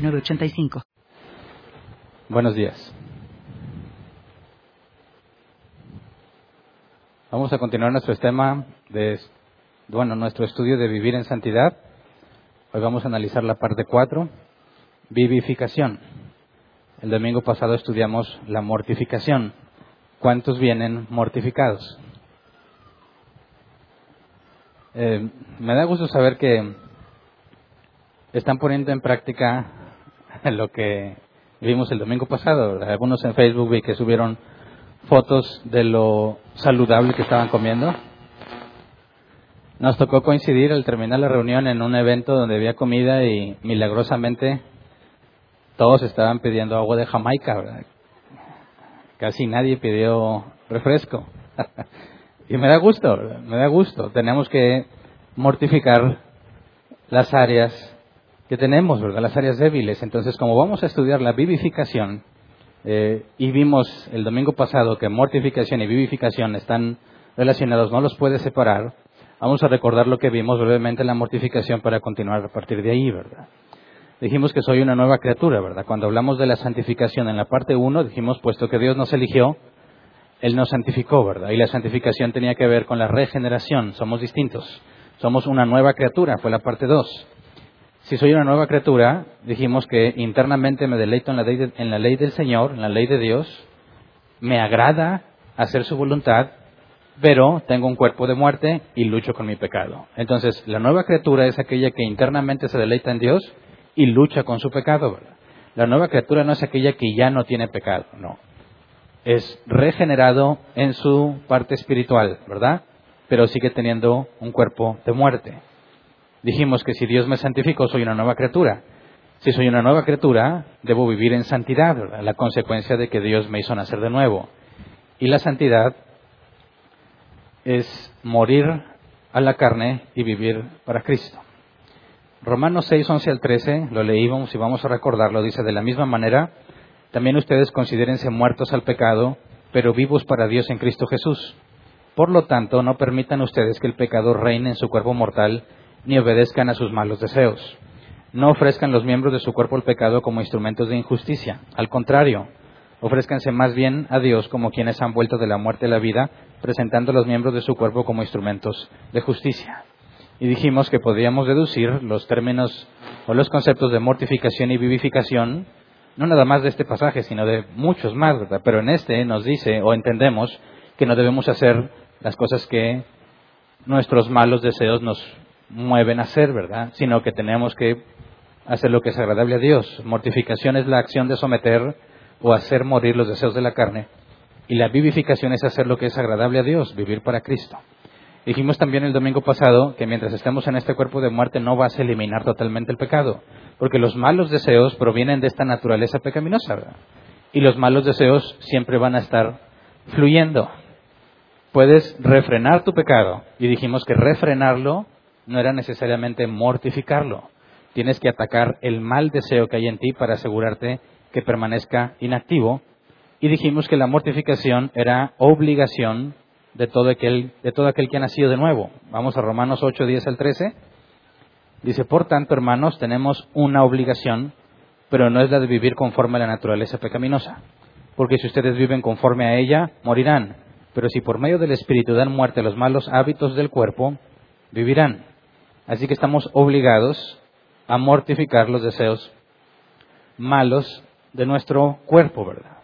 906985. Buenos días. Vamos a continuar nuestro tema de, bueno, nuestro estudio de vivir en santidad. Hoy vamos a analizar la parte 4, vivificación. El domingo pasado estudiamos la mortificación. ¿Cuántos vienen mortificados? Eh, me da gusto saber que están poniendo en práctica lo que vimos el domingo pasado. Algunos en Facebook vi que subieron fotos de lo saludable que estaban comiendo. Nos tocó coincidir al terminar la reunión en un evento donde había comida y milagrosamente todos estaban pidiendo agua de Jamaica. Casi nadie pidió refresco. y me da gusto, me da gusto. Tenemos que mortificar las áreas que tenemos, ¿verdad? Las áreas débiles. Entonces, como vamos a estudiar la vivificación, eh, y vimos el domingo pasado que mortificación y vivificación están relacionados, no los puede separar, vamos a recordar lo que vimos brevemente en la mortificación para continuar a partir de ahí, ¿verdad? Dijimos que soy una nueva criatura, ¿verdad? Cuando hablamos de la santificación en la parte 1, dijimos, puesto que Dios nos eligió, Él nos santificó, ¿verdad? Y la santificación tenía que ver con la regeneración, somos distintos, somos una nueva criatura, fue la parte 2. Si soy una nueva criatura, dijimos que internamente me deleito en la, ley en la ley del Señor, en la ley de Dios, me agrada hacer su voluntad, pero tengo un cuerpo de muerte y lucho con mi pecado. Entonces, la nueva criatura es aquella que internamente se deleita en Dios y lucha con su pecado. La nueva criatura no es aquella que ya no tiene pecado, no. Es regenerado en su parte espiritual, ¿verdad? Pero sigue teniendo un cuerpo de muerte. Dijimos que si Dios me santificó, soy una nueva criatura. Si soy una nueva criatura, debo vivir en santidad, la consecuencia de que Dios me hizo nacer de nuevo. Y la santidad es morir a la carne y vivir para Cristo. Romanos 6, 11 al 13, lo leímos y vamos a recordarlo, dice, de la misma manera, también ustedes considérense muertos al pecado, pero vivos para Dios en Cristo Jesús. Por lo tanto, no permitan ustedes que el pecado reine en su cuerpo mortal, ni obedezcan a sus malos deseos. No ofrezcan los miembros de su cuerpo al pecado como instrumentos de injusticia. Al contrario, ofrézcanse más bien a Dios como quienes han vuelto de la muerte a la vida, presentando los miembros de su cuerpo como instrumentos de justicia. Y dijimos que podríamos deducir los términos o los conceptos de mortificación y vivificación, no nada más de este pasaje, sino de muchos más, ¿verdad? Pero en este nos dice o entendemos que no debemos hacer las cosas que nuestros malos deseos nos mueven a hacer, ¿verdad? Sino que tenemos que hacer lo que es agradable a Dios. Mortificación es la acción de someter o hacer morir los deseos de la carne. Y la vivificación es hacer lo que es agradable a Dios, vivir para Cristo. Dijimos también el domingo pasado que mientras estemos en este cuerpo de muerte no vas a eliminar totalmente el pecado, porque los malos deseos provienen de esta naturaleza pecaminosa. Y los malos deseos siempre van a estar fluyendo. Puedes refrenar tu pecado, y dijimos que refrenarlo no era necesariamente mortificarlo. Tienes que atacar el mal deseo que hay en ti para asegurarte que permanezca inactivo. Y dijimos que la mortificación era obligación de todo aquel, de todo aquel que ha nacido de nuevo. Vamos a Romanos 8, 10 al 13. Dice, por tanto, hermanos, tenemos una obligación, pero no es la de vivir conforme a la naturaleza pecaminosa. Porque si ustedes viven conforme a ella, morirán. Pero si por medio del Espíritu dan muerte a los malos hábitos del cuerpo, vivirán. Así que estamos obligados a mortificar los deseos malos de nuestro cuerpo, ¿verdad?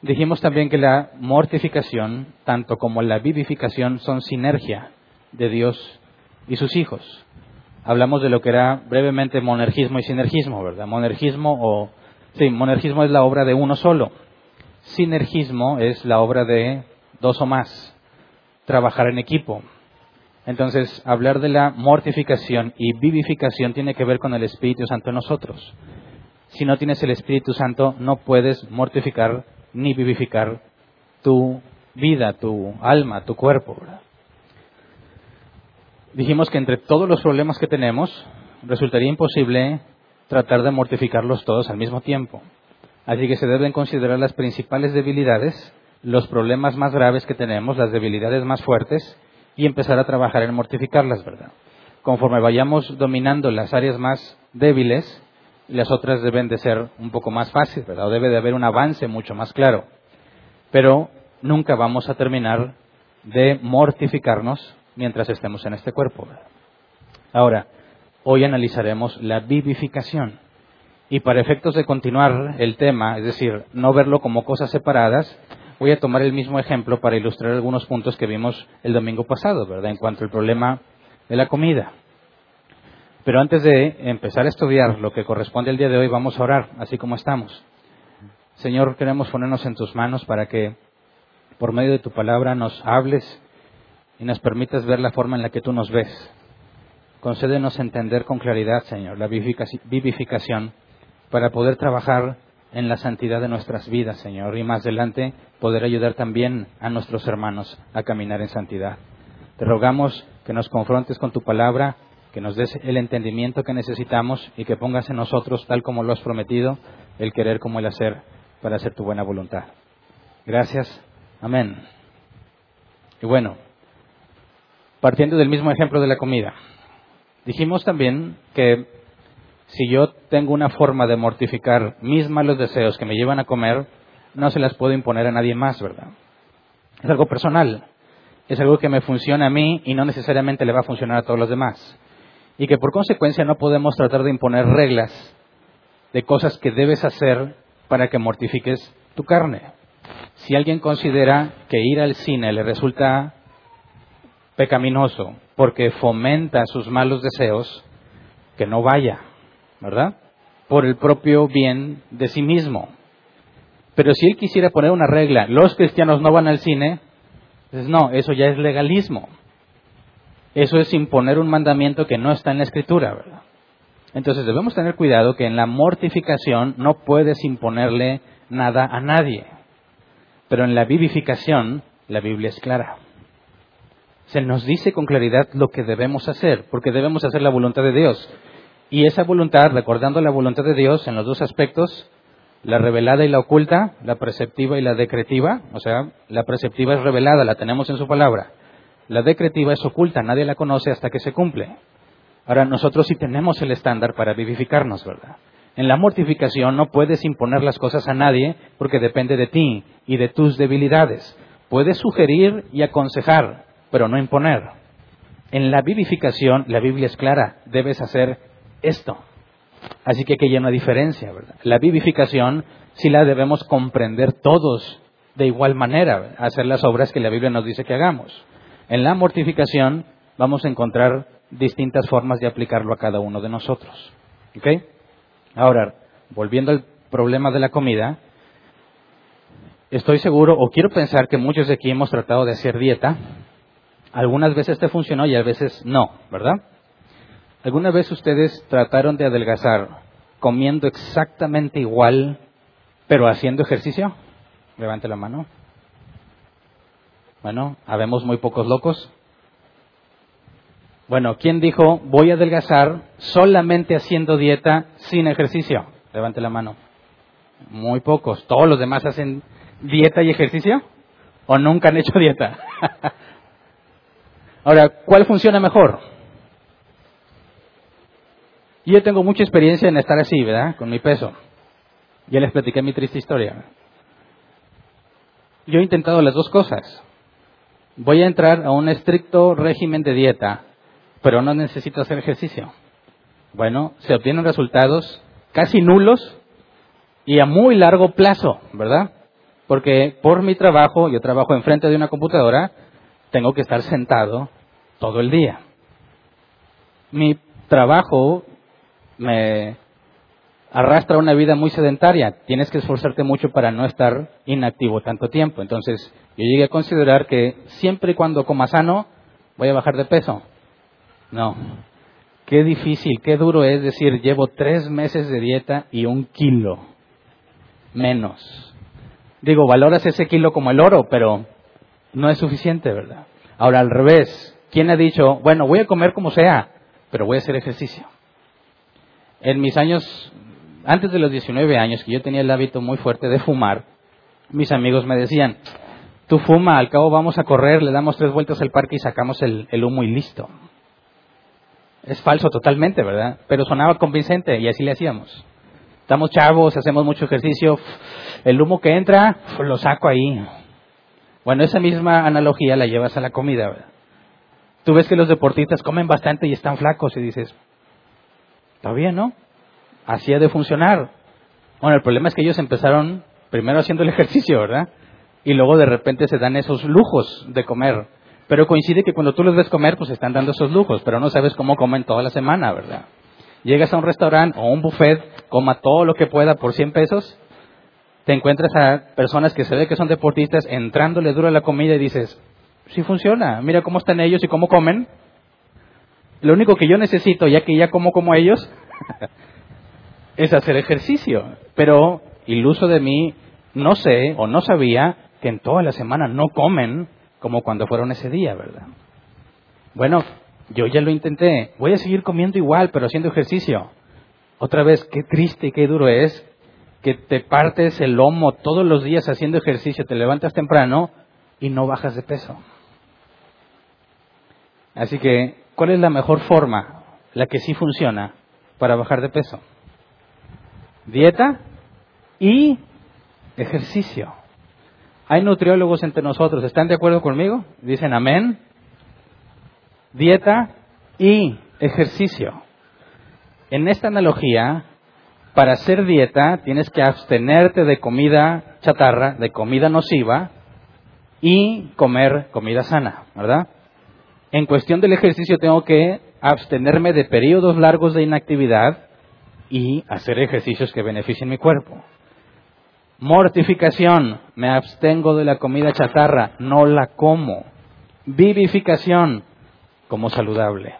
Dijimos también que la mortificación, tanto como la vivificación, son sinergia de Dios y sus hijos. Hablamos de lo que era brevemente monergismo y sinergismo, ¿verdad? Monergismo o sí, monergismo es la obra de uno solo. Sinergismo es la obra de dos o más. Trabajar en equipo, entonces, hablar de la mortificación y vivificación tiene que ver con el Espíritu Santo en nosotros. si no tienes el Espíritu Santo, no puedes mortificar ni vivificar tu vida, tu alma, tu cuerpo. Dijimos que entre todos los problemas que tenemos, resultaría imposible tratar de mortificarlos todos al mismo tiempo. Así que se deben considerar las principales debilidades, los problemas más graves que tenemos, las debilidades más fuertes, y empezar a trabajar en mortificarlas, ¿verdad? Conforme vayamos dominando las áreas más débiles, las otras deben de ser un poco más fáciles, ¿verdad? O debe de haber un avance mucho más claro. Pero nunca vamos a terminar de mortificarnos mientras estemos en este cuerpo. Ahora, hoy analizaremos la vivificación. Y para efectos de continuar el tema, es decir, no verlo como cosas separadas, voy a tomar el mismo ejemplo para ilustrar algunos puntos que vimos el domingo pasado, ¿verdad? En cuanto al problema de la comida. Pero antes de empezar a estudiar lo que corresponde al día de hoy, vamos a orar, así como estamos. Señor, queremos ponernos en tus manos para que por medio de tu palabra nos hables y nos permitas ver la forma en la que tú nos ves. Concédenos entender con claridad, Señor, la vivificación para poder trabajar en la santidad de nuestras vidas, Señor, y más adelante poder ayudar también a nuestros hermanos a caminar en santidad. Te rogamos que nos confrontes con tu palabra que nos des el entendimiento que necesitamos y que pongas en nosotros, tal como lo has prometido, el querer como el hacer para hacer tu buena voluntad. Gracias. Amén. Y bueno, partiendo del mismo ejemplo de la comida, dijimos también que si yo tengo una forma de mortificar mis malos deseos que me llevan a comer, no se las puedo imponer a nadie más, ¿verdad? Es algo personal, es algo que me funciona a mí y no necesariamente le va a funcionar a todos los demás y que por consecuencia no podemos tratar de imponer reglas de cosas que debes hacer para que mortifiques tu carne. Si alguien considera que ir al cine le resulta pecaminoso porque fomenta sus malos deseos, que no vaya, ¿verdad? Por el propio bien de sí mismo. Pero si él quisiera poner una regla, los cristianos no van al cine, pues no, eso ya es legalismo. Eso es imponer un mandamiento que no está en la escritura, ¿verdad? Entonces debemos tener cuidado que en la mortificación no puedes imponerle nada a nadie. Pero en la vivificación la Biblia es clara. Se nos dice con claridad lo que debemos hacer, porque debemos hacer la voluntad de Dios. Y esa voluntad, recordando la voluntad de Dios en los dos aspectos, la revelada y la oculta, la preceptiva y la decretiva, o sea, la preceptiva es revelada, la tenemos en su palabra. La decretiva es oculta, nadie la conoce hasta que se cumple. Ahora nosotros sí tenemos el estándar para vivificarnos, ¿verdad? En la mortificación no puedes imponer las cosas a nadie porque depende de ti y de tus debilidades. Puedes sugerir y aconsejar, pero no imponer. En la vivificación, la Biblia es clara, debes hacer esto. Así que aquí hay una diferencia, ¿verdad? La vivificación sí la debemos comprender todos de igual manera, hacer las obras que la Biblia nos dice que hagamos. En la mortificación vamos a encontrar distintas formas de aplicarlo a cada uno de nosotros. ¿Ok? Ahora, volviendo al problema de la comida, estoy seguro o quiero pensar que muchos de aquí hemos tratado de hacer dieta. Algunas veces te funcionó y a veces no, ¿verdad? ¿Alguna vez ustedes trataron de adelgazar comiendo exactamente igual, pero haciendo ejercicio? Levante la mano. Bueno, habemos muy pocos locos. Bueno, ¿quién dijo voy a adelgazar solamente haciendo dieta sin ejercicio? Levante la mano. Muy pocos. ¿Todos los demás hacen dieta y ejercicio? ¿O nunca han hecho dieta? Ahora, ¿cuál funciona mejor? Yo tengo mucha experiencia en estar así, ¿verdad? Con mi peso. Ya les platiqué mi triste historia. Yo he intentado las dos cosas voy a entrar a un estricto régimen de dieta, pero no necesito hacer ejercicio. Bueno, se obtienen resultados casi nulos y a muy largo plazo, ¿verdad? Porque por mi trabajo, yo trabajo enfrente de una computadora, tengo que estar sentado todo el día. Mi trabajo me arrastra una vida muy sedentaria. Tienes que esforzarte mucho para no estar inactivo tanto tiempo. Entonces, yo llegué a considerar que siempre y cuando coma sano, voy a bajar de peso. No. Qué difícil, qué duro es decir, llevo tres meses de dieta y un kilo menos. Digo, valoras ese kilo como el oro, pero no es suficiente, ¿verdad? Ahora, al revés, ¿quién ha dicho, bueno, voy a comer como sea, pero voy a hacer ejercicio? En mis años, antes de los 19 años, que yo tenía el hábito muy fuerte de fumar, mis amigos me decían, tú fuma, al cabo vamos a correr, le damos tres vueltas al parque y sacamos el, humo y listo. Es falso totalmente, ¿verdad? Pero sonaba convincente y así le hacíamos. Estamos chavos, hacemos mucho ejercicio, el humo que entra, lo saco ahí. Bueno, esa misma analogía la llevas a la comida, ¿verdad? Tú ves que los deportistas comen bastante y están flacos y dices, está bien, ¿no? Así ha de funcionar. Bueno, el problema es que ellos empezaron primero haciendo el ejercicio, ¿verdad? Y luego de repente se dan esos lujos de comer. Pero coincide que cuando tú los ves comer, pues están dando esos lujos, pero no sabes cómo comen toda la semana, ¿verdad? Llegas a un restaurante o un buffet, coma todo lo que pueda por 100 pesos, te encuentras a personas que se ve que son deportistas entrándole duro a la comida y dices, sí funciona, mira cómo están ellos y cómo comen. Lo único que yo necesito, ya que ya como como ellos, es hacer ejercicio. Pero iluso de mí, no sé o no sabía que en toda la semana no comen como cuando fueron ese día, ¿verdad? Bueno, yo ya lo intenté, voy a seguir comiendo igual, pero haciendo ejercicio. Otra vez, qué triste y qué duro es que te partes el lomo todos los días haciendo ejercicio, te levantas temprano y no bajas de peso. Así que, ¿cuál es la mejor forma, la que sí funciona para bajar de peso? Dieta y ejercicio. Hay nutriólogos entre nosotros, ¿están de acuerdo conmigo? Dicen amén. Dieta y ejercicio. En esta analogía, para hacer dieta tienes que abstenerte de comida chatarra, de comida nociva y comer comida sana, ¿verdad? En cuestión del ejercicio tengo que abstenerme de periodos largos de inactividad y hacer ejercicios que beneficien mi cuerpo. Mortificación, me abstengo de la comida chatarra, no la como. Vivificación, como saludable.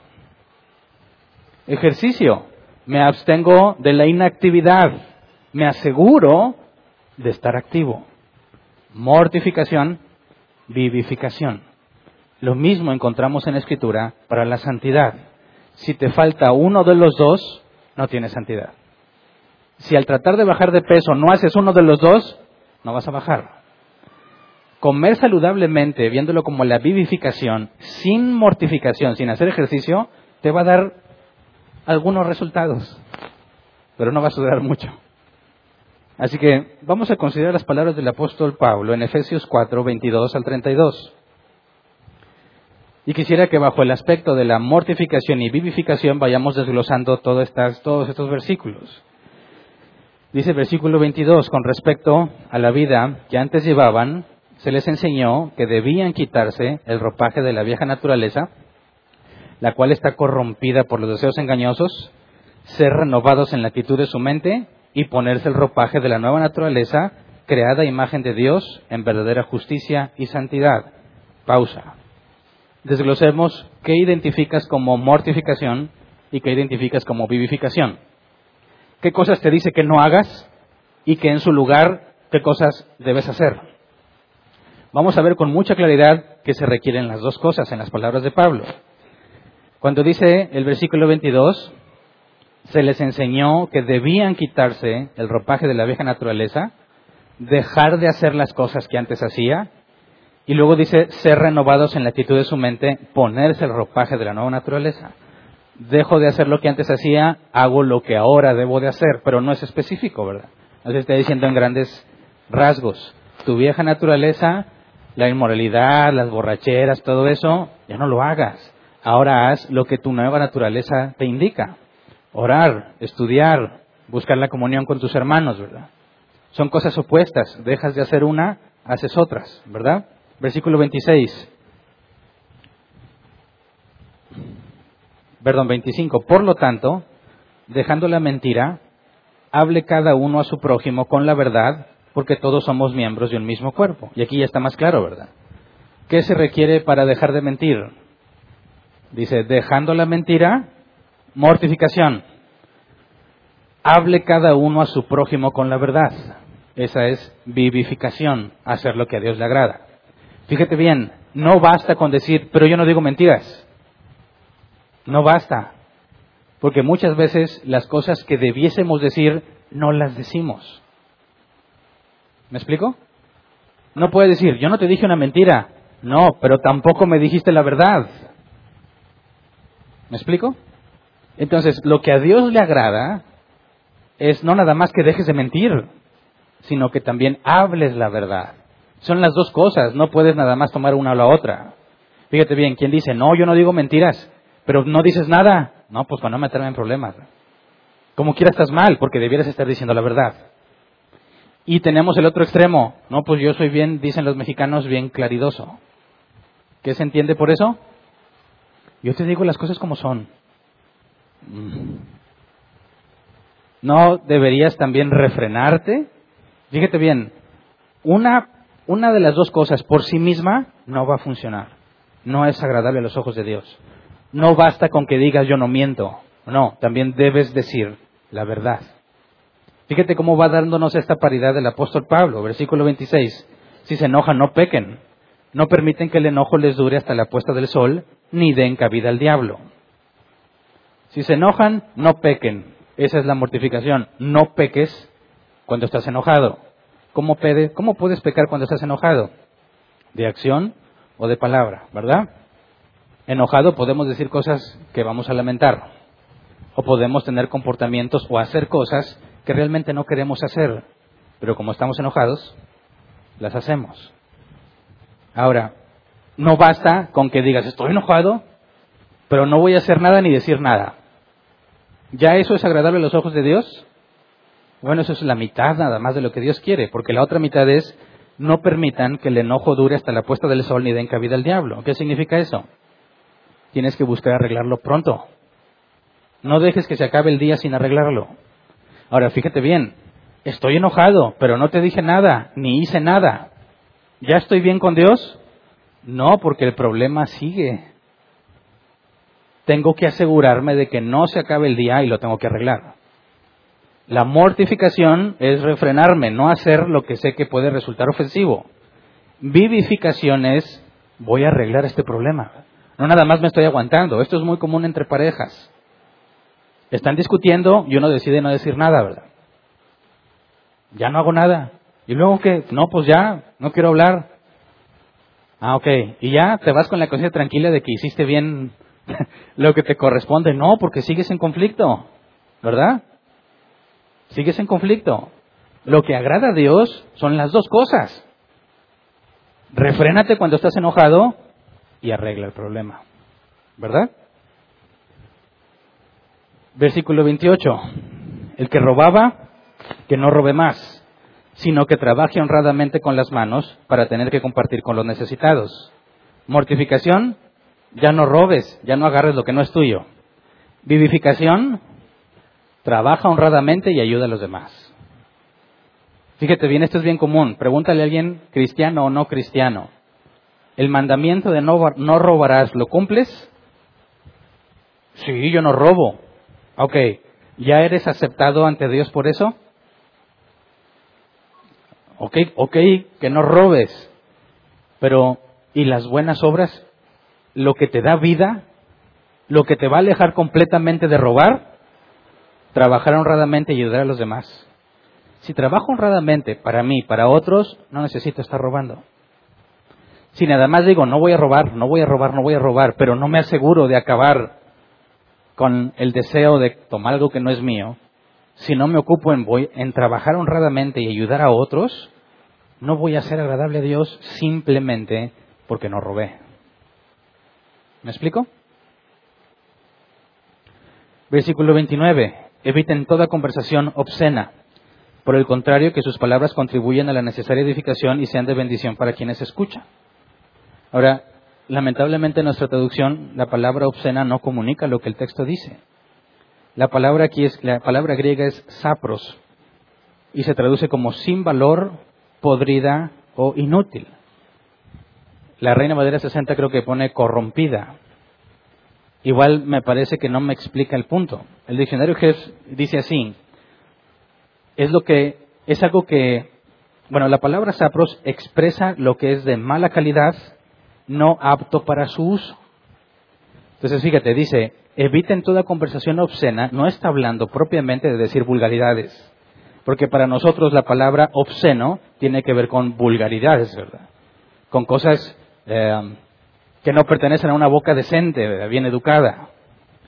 Ejercicio, me abstengo de la inactividad, me aseguro de estar activo. Mortificación, vivificación. Lo mismo encontramos en la Escritura para la santidad. Si te falta uno de los dos, no tienes santidad. Si al tratar de bajar de peso no haces uno de los dos, no vas a bajar. Comer saludablemente, viéndolo como la vivificación, sin mortificación, sin hacer ejercicio, te va a dar algunos resultados, pero no va a durar mucho. Así que vamos a considerar las palabras del apóstol Pablo en Efesios 4, 22 al 32. Y quisiera que bajo el aspecto de la mortificación y vivificación vayamos desglosando todos estos versículos. Dice el versículo 22, con respecto a la vida que antes llevaban, se les enseñó que debían quitarse el ropaje de la vieja naturaleza, la cual está corrompida por los deseos engañosos, ser renovados en la actitud de su mente y ponerse el ropaje de la nueva naturaleza, creada imagen de Dios en verdadera justicia y santidad. Pausa. Desglosemos qué identificas como mortificación y qué identificas como vivificación qué cosas te dice que no hagas y que en su lugar qué cosas debes hacer. Vamos a ver con mucha claridad que se requieren las dos cosas en las palabras de Pablo. Cuando dice el versículo 22, se les enseñó que debían quitarse el ropaje de la vieja naturaleza, dejar de hacer las cosas que antes hacía, y luego dice ser renovados en la actitud de su mente, ponerse el ropaje de la nueva naturaleza dejo de hacer lo que antes hacía, hago lo que ahora debo de hacer, pero no es específico, ¿verdad? Entonces está diciendo en grandes rasgos, tu vieja naturaleza, la inmoralidad, las borracheras, todo eso, ya no lo hagas. Ahora haz lo que tu nueva naturaleza te indica. Orar, estudiar, buscar la comunión con tus hermanos, ¿verdad? Son cosas opuestas. Dejas de hacer una, haces otras, ¿verdad? Versículo 26. perdón, 25. Por lo tanto, dejando la mentira, hable cada uno a su prójimo con la verdad, porque todos somos miembros de un mismo cuerpo. Y aquí ya está más claro, ¿verdad? ¿Qué se requiere para dejar de mentir? Dice, dejando la mentira, Mortificación. Hable cada uno a su prójimo con la verdad. Esa es vivificación, hacer lo que a Dios le agrada. Fíjate bien, no basta con decir, pero yo no digo mentiras. No basta. Porque muchas veces las cosas que debiésemos decir no las decimos. ¿Me explico? No puede decir, yo no te dije una mentira. No, pero tampoco me dijiste la verdad. ¿Me explico? Entonces, lo que a Dios le agrada es no nada más que dejes de mentir, sino que también hables la verdad. Son las dos cosas, no puedes nada más tomar una o la otra. Fíjate bien, quien dice, no, yo no digo mentiras, pero no dices nada, no, pues para no meterme en problemas. Como quiera estás mal, porque debieras estar diciendo la verdad. Y tenemos el otro extremo, no, pues yo soy bien, dicen los mexicanos, bien claridoso. ¿Qué se entiende por eso? Yo te digo las cosas como son. Mm. ¿No deberías también refrenarte? Fíjate bien, una, una de las dos cosas por sí misma no va a funcionar. No es agradable a los ojos de Dios. No basta con que digas yo no miento. No, también debes decir la verdad. Fíjate cómo va dándonos esta paridad del apóstol Pablo, versículo 26. Si se enojan, no pequen. No permiten que el enojo les dure hasta la puesta del sol, ni den cabida al diablo. Si se enojan, no pequen. Esa es la mortificación. No peques cuando estás enojado. ¿Cómo, ¿Cómo puedes pecar cuando estás enojado? ¿De acción o de palabra? ¿Verdad? enojado podemos decir cosas que vamos a lamentar. O podemos tener comportamientos o hacer cosas que realmente no queremos hacer. Pero como estamos enojados, las hacemos. Ahora, no basta con que digas, estoy enojado, pero no voy a hacer nada ni decir nada. ¿Ya eso es agradable a los ojos de Dios? Bueno, eso es la mitad nada más de lo que Dios quiere, porque la otra mitad es, no permitan que el enojo dure hasta la puesta del sol ni den cabida al diablo. ¿Qué significa eso? tienes que buscar arreglarlo pronto. No dejes que se acabe el día sin arreglarlo. Ahora, fíjate bien, estoy enojado, pero no te dije nada, ni hice nada. ¿Ya estoy bien con Dios? No, porque el problema sigue. Tengo que asegurarme de que no se acabe el día y lo tengo que arreglar. La mortificación es refrenarme, no hacer lo que sé que puede resultar ofensivo. Vivificación es voy a arreglar este problema. No nada más me estoy aguantando. Esto es muy común entre parejas. Están discutiendo y uno decide no decir nada, ¿verdad? Ya no hago nada. Y luego que, no, pues ya, no quiero hablar. Ah, ok. Y ya te vas con la conciencia tranquila de que hiciste bien lo que te corresponde. No, porque sigues en conflicto, ¿verdad? Sigues en conflicto. Lo que agrada a Dios son las dos cosas. Refrénate cuando estás enojado y arregla el problema. ¿Verdad? Versículo 28. El que robaba, que no robe más, sino que trabaje honradamente con las manos para tener que compartir con los necesitados. Mortificación, ya no robes, ya no agarres lo que no es tuyo. Vivificación, trabaja honradamente y ayuda a los demás. Fíjate bien, esto es bien común. Pregúntale a alguien cristiano o no cristiano el mandamiento de no, robarás, ¿lo cumples? Sí, yo no robo. Ok, ¿ya eres aceptado ante Dios por eso? Ok, ok, que no robes. Pero, ¿y las buenas obras? ¿Lo que te da vida? ¿Lo que te va a alejar completamente de robar? Trabajar honradamente y ayudar a los demás. Si trabajo honradamente para mí, para otros, no necesito estar robando. Si nada más digo, no voy a robar, no voy a robar, no voy a robar, pero no me aseguro de acabar con el deseo de tomar algo que no es mío, si no me ocupo en, voy, en trabajar honradamente y ayudar a otros, no voy a ser agradable a Dios simplemente porque no robé. ¿Me explico? Versículo 29. Eviten toda conversación obscena. Por el contrario, que sus palabras contribuyan a la necesaria edificación y sean de bendición para quienes escuchan. Ahora, lamentablemente en nuestra traducción la palabra obscena no comunica lo que el texto dice. La palabra aquí es, la palabra griega es sapros y se traduce como sin valor, podrida o inútil. La Reina Madera 60 creo que pone corrompida. Igual me parece que no me explica el punto. El diccionario Hess dice así, es lo que, es algo que, bueno, la palabra sapros expresa lo que es de mala calidad, no apto para su uso. Entonces, fíjate, dice, eviten toda conversación obscena, no está hablando propiamente de decir vulgaridades, porque para nosotros la palabra obsceno tiene que ver con vulgaridades, ¿verdad? Con cosas eh, que no pertenecen a una boca decente, bien educada.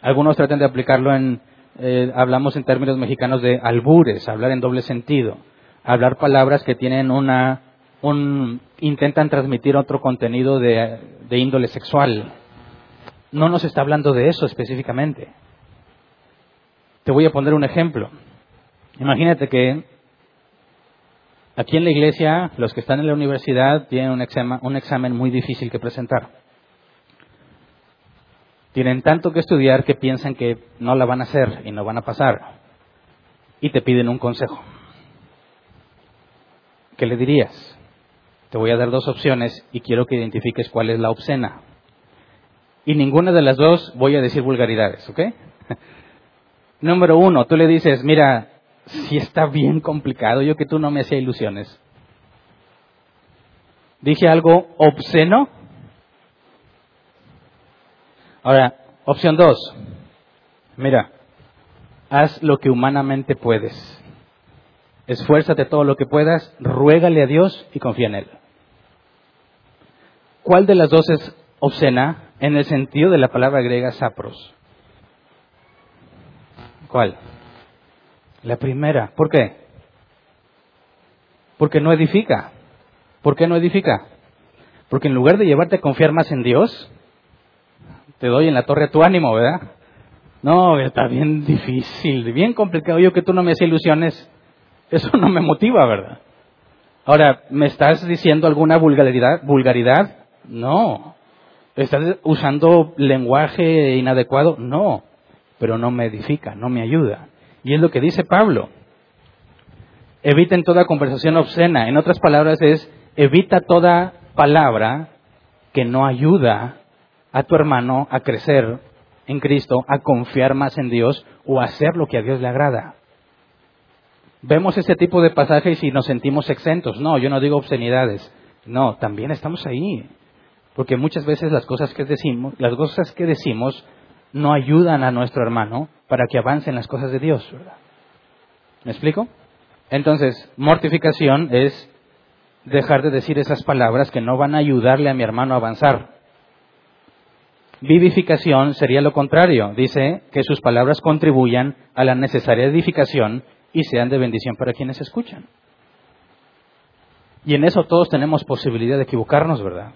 Algunos tratan de aplicarlo en, eh, hablamos en términos mexicanos de albures, hablar en doble sentido, hablar palabras que tienen una, un, intentan transmitir otro contenido de, índole sexual. No nos está hablando de eso específicamente. Te voy a poner un ejemplo. Imagínate que aquí en la iglesia, los que están en la universidad tienen un examen muy difícil que presentar. Tienen tanto que estudiar que piensan que no la van a hacer y no van a pasar. Y te piden un consejo. ¿Qué le dirías? Te voy a dar dos opciones y quiero que identifiques cuál es la obscena. Y ninguna de las dos voy a decir vulgaridades, ¿ok? Número uno, tú le dices, mira, si está bien complicado, yo que tú no me hacía ilusiones. ¿Dije algo obsceno? Ahora, opción dos. Mira, haz lo que humanamente puedes. Esfuérzate todo lo que puedas, ruégale a Dios y confía en Él. ¿Cuál de las dos es obscena en el sentido de la palabra griega sapros? ¿Cuál? La primera. ¿Por qué? Porque no edifica. ¿Por qué no edifica? Porque en lugar de llevarte a confiar más en Dios, te doy en la torre tu ánimo, ¿verdad? No, está bien difícil, bien complicado. Yo que tú no me haces ilusiones, eso no me motiva, ¿verdad? Ahora, ¿me estás diciendo alguna vulgaridad? ¿Vulgaridad? No. ¿Estás usando lenguaje inadecuado? No. Pero no me edifica, no me ayuda. Y es lo que dice Pablo. Eviten toda conversación obscena. En otras palabras es, evita toda palabra que no ayuda a tu hermano a crecer en Cristo, a confiar más en Dios o a hacer lo que a Dios le agrada. Vemos este tipo de pasajes y nos sentimos exentos. No, yo no digo obscenidades. No, también estamos ahí. Porque muchas veces las cosas que decimos, las cosas que decimos no ayudan a nuestro hermano para que avance en las cosas de Dios, ¿Me explico? Entonces, mortificación es dejar de decir esas palabras que no van a ayudarle a mi hermano a avanzar. Vivificación sería lo contrario. Dice que sus palabras contribuyan a la necesaria edificación y sean de bendición para quienes escuchan. Y en eso todos tenemos posibilidad de equivocarnos, ¿verdad?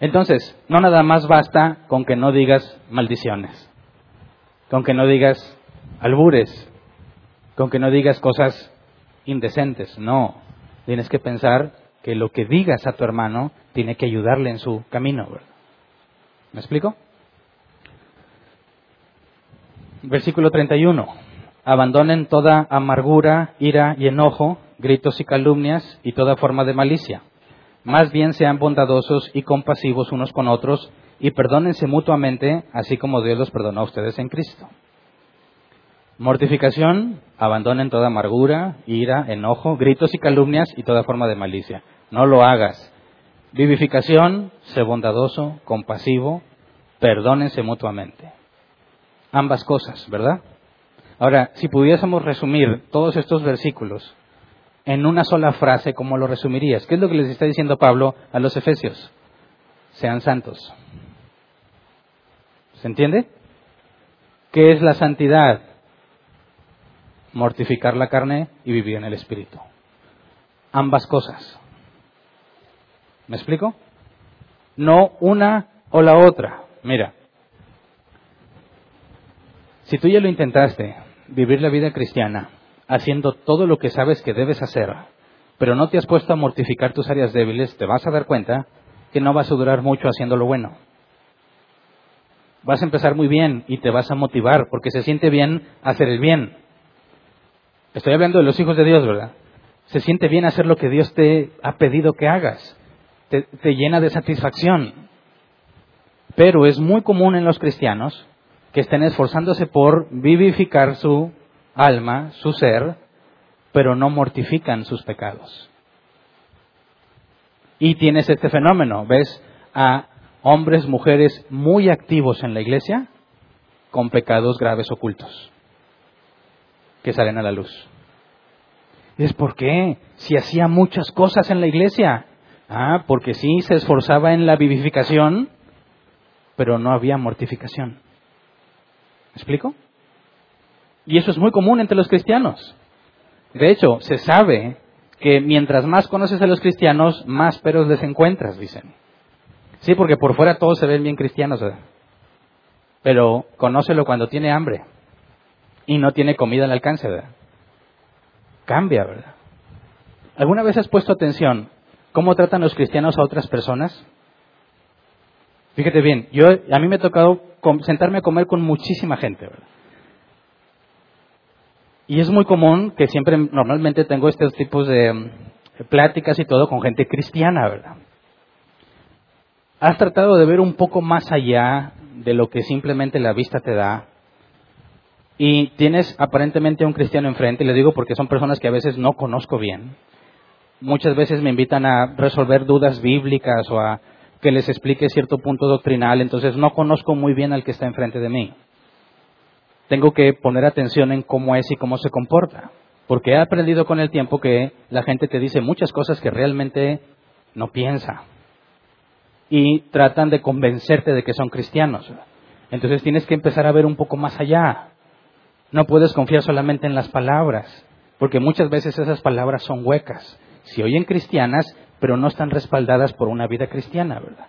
Entonces, no nada más basta con que no digas maldiciones, con que no digas albures, con que no digas cosas indecentes. No, tienes que pensar que lo que digas a tu hermano tiene que ayudarle en su camino. ¿Me explico? Versículo 31. Abandonen toda amargura, ira y enojo, gritos y calumnias y toda forma de malicia. Más bien sean bondadosos y compasivos unos con otros y perdónense mutuamente, así como Dios los perdonó a ustedes en Cristo. Mortificación, abandonen toda amargura, ira, enojo, gritos y calumnias y toda forma de malicia no lo hagas. Vivificación, sé bondadoso, compasivo, perdónense mutuamente. Ambas cosas, ¿verdad? Ahora, si pudiésemos resumir todos estos versículos en una sola frase, ¿cómo lo resumirías? ¿Qué es lo que les está diciendo Pablo a los efesios? Sean santos. ¿Se entiende? ¿Qué es la santidad? Mortificar la carne y vivir en el Espíritu. Ambas cosas. ¿Me explico? No una o la otra. Mira, si tú ya lo intentaste, vivir la vida cristiana, haciendo todo lo que sabes que debes hacer, pero no te has puesto a mortificar tus áreas débiles, te vas a dar cuenta que no vas a durar mucho haciendo lo bueno. Vas a empezar muy bien y te vas a motivar porque se siente bien hacer el bien. Estoy hablando de los hijos de Dios, ¿verdad? Se siente bien hacer lo que Dios te ha pedido que hagas te, llena de satisfacción. Pero es muy común en los cristianos que estén esforzándose por vivificar su alma, su ser, pero no mortifican sus pecados. Y tienes este fenómeno, ves a hombres, mujeres muy activos en la iglesia con pecados graves ocultos que salen a la luz. Es porque si hacía muchas cosas en la iglesia, ah, porque sí se esforzaba en la vivificación, pero no había mortificación. ¿Me explico? Y eso es muy común entre los cristianos. De hecho, se sabe que mientras más conoces a los cristianos, más peros les encuentras, dicen. Sí, porque por fuera todos se ven bien cristianos, ¿verdad? Pero conócelo cuando tiene hambre y no tiene comida al alcance, ¿verdad? Cambia, ¿verdad? ¿Alguna vez has puesto atención cómo tratan los cristianos a otras personas? Fíjate bien, yo a mí me ha tocado sentarme a comer con muchísima gente, ¿verdad? Y es muy común que siempre, normalmente tengo estos tipos de mm, pláticas y todo con gente cristiana, ¿verdad? Has tratado de ver un poco más allá de lo que simplemente la vista te da. Y tienes aparentemente a un cristiano enfrente, y le digo porque son personas que a veces no conozco bien. Muchas veces me invitan a resolver dudas bíblicas o a que les explique cierto punto doctrinal, entonces no conozco muy bien al que está enfrente de mí tengo que poner atención en cómo es y cómo se comporta. Porque he aprendido con el tiempo que la gente te dice muchas cosas que realmente no piensa. Y tratan de convencerte de que son cristianos. Entonces tienes que empezar a ver un poco más allá. No puedes confiar solamente en las palabras, porque muchas veces esas palabras son huecas. Si oyen cristianas, pero no están respaldadas por una vida cristiana, ¿verdad?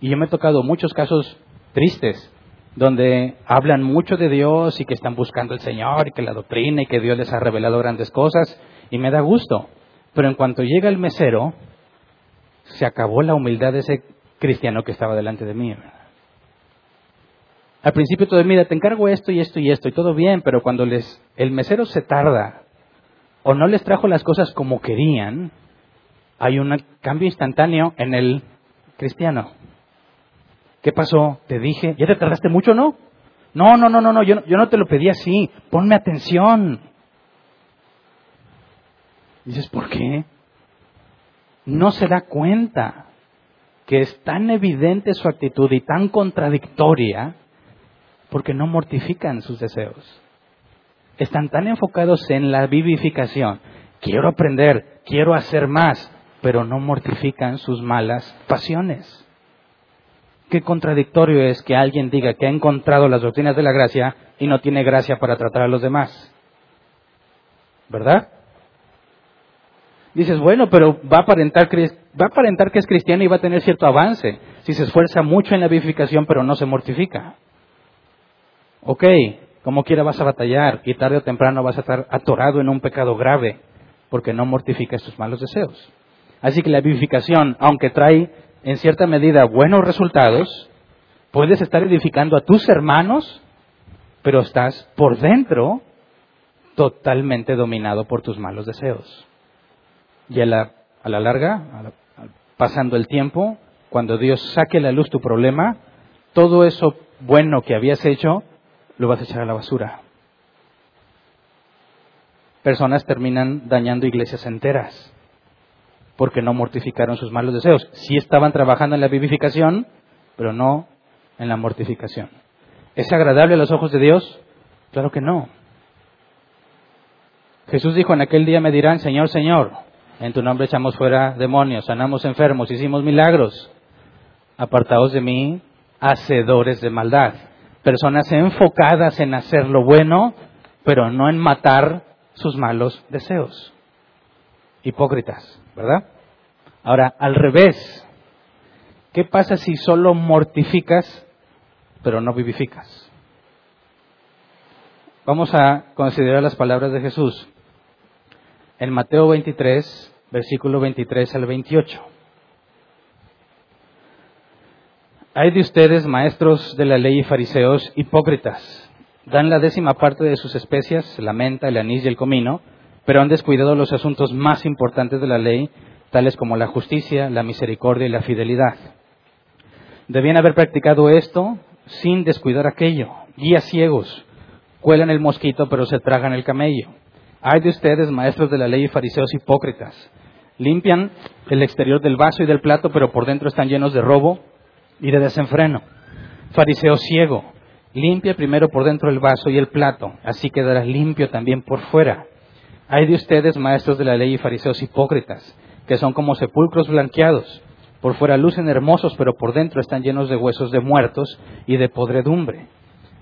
Y yo me he tocado muchos casos tristes donde hablan mucho de Dios y que están buscando al Señor y que la doctrina y que Dios les ha revelado grandes cosas y me da gusto. Pero en cuanto llega el mesero, se acabó la humildad de ese cristiano que estaba delante de mí. Al principio todo, mira, te encargo esto y esto y esto y todo bien, pero cuando les, el mesero se tarda o no les trajo las cosas como querían, hay un cambio instantáneo en el cristiano. ¿Qué pasó? Te dije, ¿ya te tardaste mucho, no? No, no, no, no, no, yo, yo no te lo pedí así. Ponme atención. Dices, ¿por qué? No se da cuenta que es tan evidente su actitud y tan contradictoria porque no mortifican sus deseos. Están tan enfocados en la vivificación. Quiero aprender, quiero hacer más, pero no mortifican sus malas pasiones qué contradictorio es que alguien diga que ha encontrado las doctrinas de la gracia y no tiene gracia para tratar a los demás. ¿Verdad? Dices, bueno, pero va a aparentar, va a aparentar que es cristiano y va a tener cierto avance si se esfuerza mucho en la vivificación pero no se mortifica. Ok, como quiera vas a batallar y tarde o temprano vas a estar atorado en un pecado grave porque no mortificas tus malos deseos. Así que la vivificación, aunque trae en cierta medida buenos resultados, puedes estar edificando a tus hermanos, pero estás por dentro totalmente dominado por tus malos deseos. Y a la, a la larga, pasando el tiempo, cuando Dios saque a la luz tu problema, todo eso bueno que habías hecho, lo vas a echar a la basura. Personas terminan dañando iglesias enteras porque no mortificaron sus malos deseos. Sí estaban trabajando en la vivificación, pero no en la mortificación. ¿Es agradable a los ojos de Dios? Claro que no. Jesús dijo, en aquel día me dirán, Señor, Señor, en tu nombre echamos fuera demonios, sanamos enfermos, hicimos milagros. Apartados de mí, hacedores de maldad. Personas enfocadas en hacer lo bueno, pero no en matar sus malos deseos. Hipócritas. ¿verdad? Ahora, al revés, ¿qué pasa si solo mortificas pero no vivificas? Vamos a considerar las palabras de Jesús. En Mateo 23, versículo 23 al 28. Hay de ustedes, maestros de la ley y fariseos, hipócritas. Dan la décima parte de sus especias, la menta, el anís y el comino, pero han descuidado los asuntos más importantes de la ley, tales como la justicia, la misericordia y la fidelidad. Debían haber practicado esto sin descuidar aquello. Guías ciegos, cuelan el mosquito pero se tragan el camello. Hay de ustedes, maestros de la ley y fariseos hipócritas. Limpian el exterior del vaso y del plato, pero por dentro están llenos de robo y de desenfreno. Fariseo ciego, limpia primero por dentro el vaso y el plato, así quedará limpio también por fuera. Hay de ustedes, maestros de la ley y fariseos hipócritas, que son como sepulcros blanqueados. Por fuera lucen hermosos, pero por dentro están llenos de huesos de muertos y de podredumbre.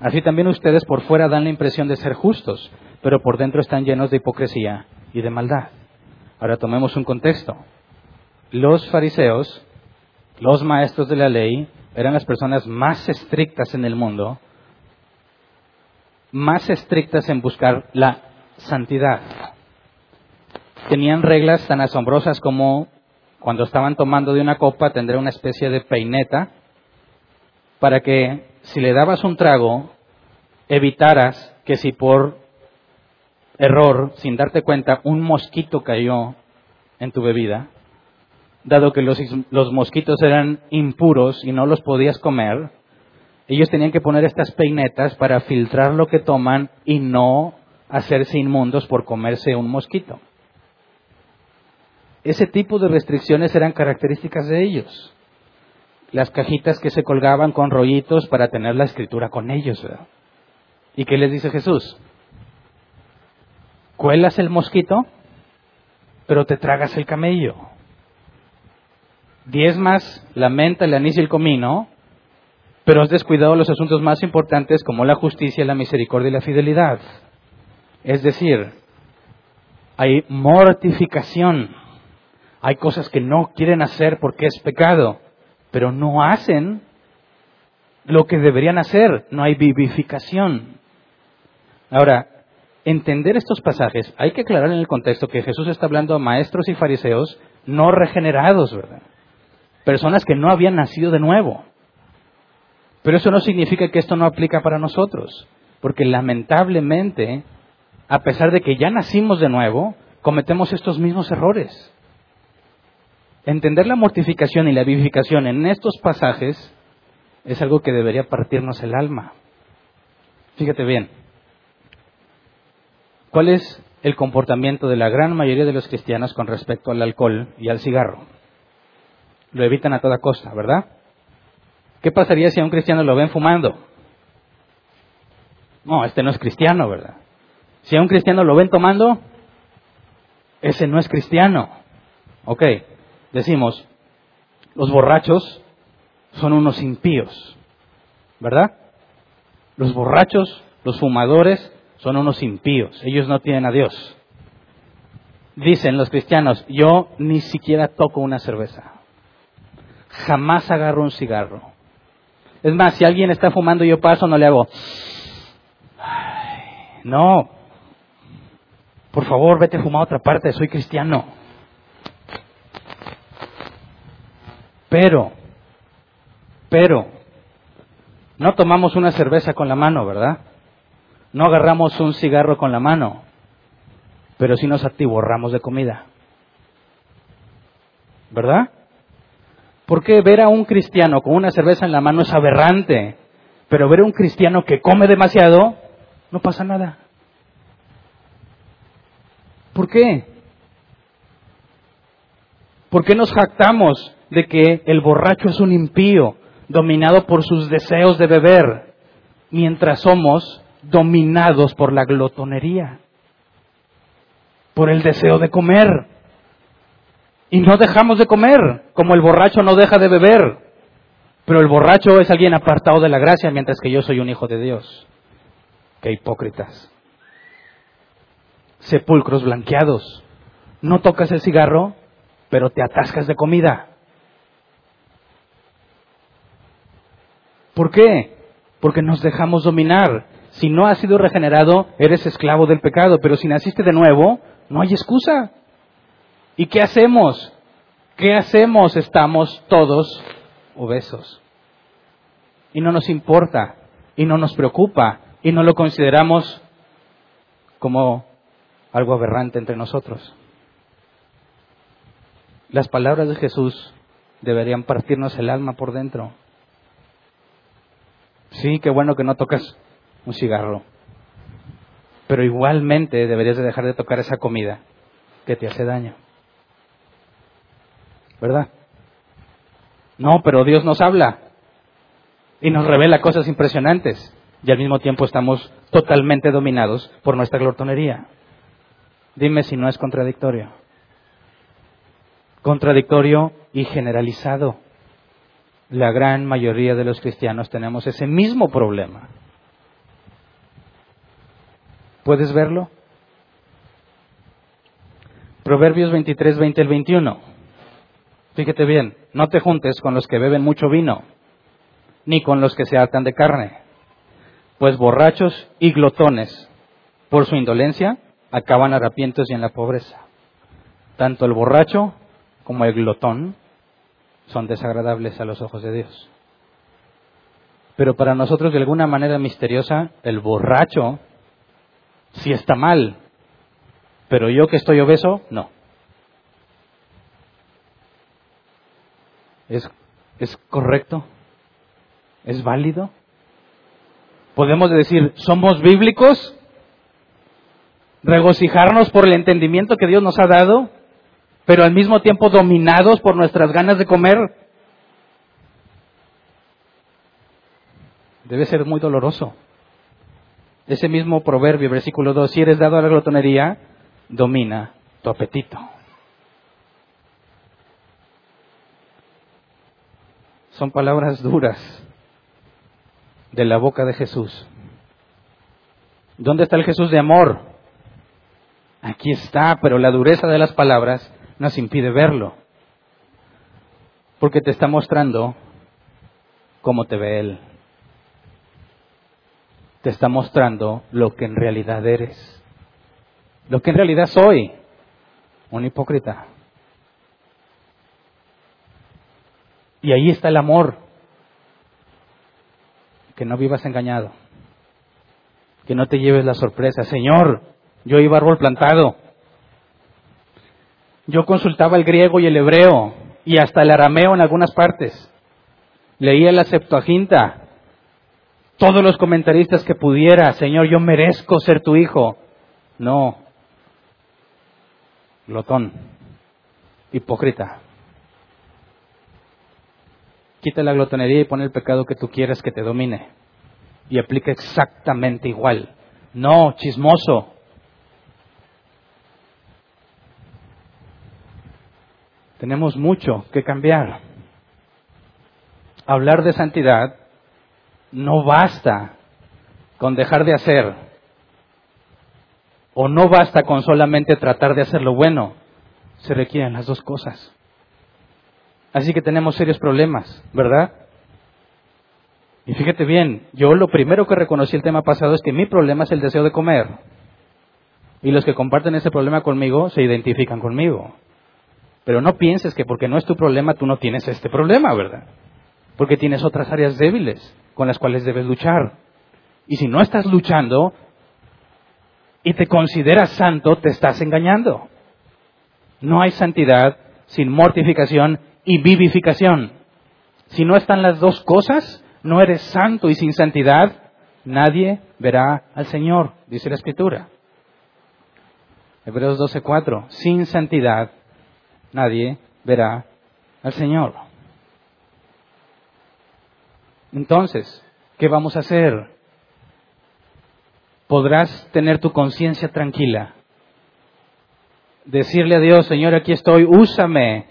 Así también ustedes por fuera dan la impresión de ser justos, pero por dentro están llenos de hipocresía y de maldad. Ahora tomemos un contexto. Los fariseos, los maestros de la ley, eran las personas más estrictas en el mundo, más estrictas en buscar la santidad. Tenían reglas tan asombrosas como cuando estaban tomando de una copa tendría una especie de peineta para que si le dabas un trago evitaras que si por error, sin darte cuenta, un mosquito cayó en tu bebida, dado que los, mosquitos eran impuros y no los podías comer, ellos tenían que poner estas peinetas para filtrar lo que toman y no hacerse inmundos por comerse un mosquito. Ese tipo de restricciones eran características de ellos. Las cajitas que se colgaban con rollitos para tener la escritura con ellos. ¿Y qué les dice Jesús? Cuelas el mosquito, pero te tragas el camello. Diezmas la menta, el anís y el comino, pero has descuidado los asuntos más importantes como la justicia, la misericordia y la fidelidad. Es decir, hay mortificación. Hay cosas que no quieren hacer porque es pecado, pero no hacen lo que deberían hacer. No hay vivificación. Ahora, entender estos pasajes, hay que aclarar en el contexto que Jesús está hablando a maestros y fariseos no regenerados, ¿verdad? Personas que no habían nacido de nuevo. Pero eso no significa que esto no aplica para nosotros, porque lamentablemente a pesar de que ya nacimos de nuevo, cometemos estos mismos errores. Entender la mortificación y la vivificación en estos pasajes es algo que debería partirnos el alma. Fíjate bien, ¿cuál es el comportamiento de la gran mayoría de los cristianos con respecto al alcohol y al cigarro? Lo evitan a toda costa, ¿verdad? ¿Qué pasaría si a un cristiano lo ven fumando? No, este no es cristiano, ¿verdad? Si a un cristiano lo ven tomando, ese no es cristiano. Ok, decimos, los borrachos son unos impíos, ¿verdad? Los borrachos, los fumadores, son unos impíos, ellos no tienen a Dios. Dicen los cristianos, yo ni siquiera toco una cerveza, jamás agarro un cigarro. Es más, si alguien está fumando y yo paso, no le hago, no, por favor, vete a fumar a otra parte, soy cristiano. Pero, pero, no tomamos una cerveza con la mano, ¿verdad? No agarramos un cigarro con la mano, pero sí nos atiborramos de comida. ¿Verdad? Porque ver a un cristiano con una cerveza en la mano es aberrante, pero ver a un cristiano que come demasiado, no pasa nada. ¿Por qué? ¿Por qué nos jactamos de que el borracho es un impío, dominado por sus deseos de beber, mientras somos dominados por la glotonería, por el deseo de comer? Y no dejamos de comer, como el borracho no deja de beber. Pero el borracho es alguien apartado de la gracia, mientras que yo soy un hijo de Dios. Qué hipócritas sepulcros blanqueados. No tocas el cigarro, pero te atascas de comida. ¿Por qué? Porque nos dejamos dominar. Si no has sido regenerado, eres esclavo del pecado, pero si naciste de nuevo, no hay excusa. ¿Y qué hacemos? ¿Qué hacemos? Estamos todos obesos. Y no nos importa, y no nos preocupa, y no lo consideramos como algo aberrante entre nosotros. Las palabras de Jesús deberían partirnos el alma por dentro. Sí, qué bueno que no tocas un cigarro. Pero igualmente deberías de dejar de tocar esa comida que te hace daño. ¿Verdad? No, pero Dios nos habla y nos revela cosas impresionantes y al mismo tiempo estamos totalmente dominados por nuestra glotonería. Dime si no es contradictorio. Contradictorio y generalizado. La gran mayoría de los cristianos tenemos ese mismo problema. ¿Puedes verlo? Proverbios 23, 20 al 21. Fíjate bien, no te juntes con los que beben mucho vino, ni con los que se hartan de carne, pues borrachos y glotones, por su indolencia, acaban harapientos y en la pobreza. Tanto el borracho como el glotón son desagradables a los ojos de Dios. Pero para nosotros, de alguna manera misteriosa, el borracho sí está mal, pero yo que estoy obeso, no. ¿Es, es correcto? ¿Es válido? ¿Podemos decir, somos bíblicos? ¿Regocijarnos por el entendimiento que Dios nos ha dado? pero al mismo tiempo dominados por nuestras ganas de comer. Debe ser muy doloroso. Ese mismo proverbio, versículo 2, si eres dado a la glotonería, domina tu apetito. Son palabras duras de la boca de Jesús. ¿Dónde está el Jesús de amor? Aquí está, pero la dureza de las palabras nos impide verlo. Porque te está mostrando cómo te ve Él. Te está mostrando lo que en realidad eres. Lo que en realidad soy, un hipócrita. Y ahí está el amor. Que no vivas engañado. Que no te lleves la sorpresa. Señor, yo iba árbol plantado. Yo consultaba el griego y el hebreo y hasta el arameo en algunas partes. Leía la Septuaginta. Todos los comentaristas que pudiera, Señor, yo merezco ser tu hijo. No, glotón, hipócrita. Quita la glotonería y pon el pecado que tú quieras que te domine. Y aplica exactamente igual. No, chismoso. Tenemos mucho que cambiar. Hablar de santidad no basta con dejar de hacer o no basta con solamente tratar de hacer lo bueno, se requieren las dos cosas. Así que tenemos serios problemas, ¿verdad? Y fíjate bien, yo lo primero que reconocí el tema pasado es que mi problema es el deseo de comer. Y los que comparten ese problema conmigo se identifican conmigo. Pero no pienses que porque no es tu problema tú no tienes este problema, ¿verdad? Porque tienes otras áreas débiles con las cuales debes luchar. Y si no estás luchando, y te consideras santo, te estás engañando. No hay santidad sin mortificación y vivificación. Si no están las dos cosas, no eres santo y sin santidad, nadie verá al Señor, dice la Escritura. Hebreos 12:4, sin santidad nadie verá al Señor. Entonces, ¿qué vamos a hacer? podrás tener tu conciencia tranquila. Decirle a Dios, Señor, aquí estoy, úsame,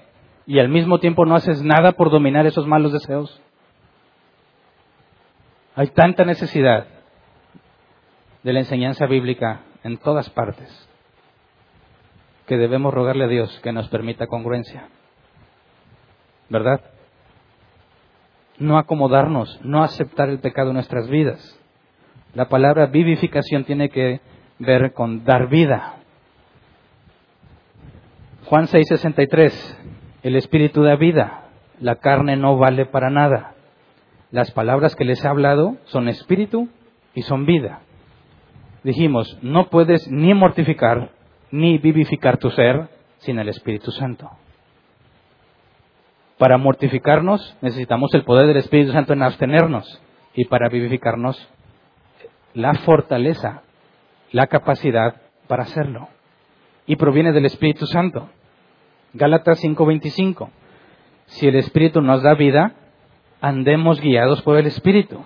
y al mismo tiempo no haces nada por dominar esos malos deseos. Hay tanta necesidad de la enseñanza bíblica en todas partes que debemos rogarle a Dios que nos permita congruencia. ¿Verdad? No acomodarnos, no aceptar el pecado en nuestras vidas. La palabra vivificación tiene que ver con dar vida. Juan 6:63, el Espíritu da vida, la carne no vale para nada. Las palabras que les he hablado son espíritu y son vida. Dijimos, no puedes ni mortificar ni vivificar tu ser sin el Espíritu Santo. Para mortificarnos necesitamos el poder del Espíritu Santo en abstenernos y para vivificarnos la fortaleza, la capacidad para hacerlo. Y proviene del Espíritu Santo. Gálatas 5:25. Si el Espíritu nos da vida, andemos guiados por el Espíritu.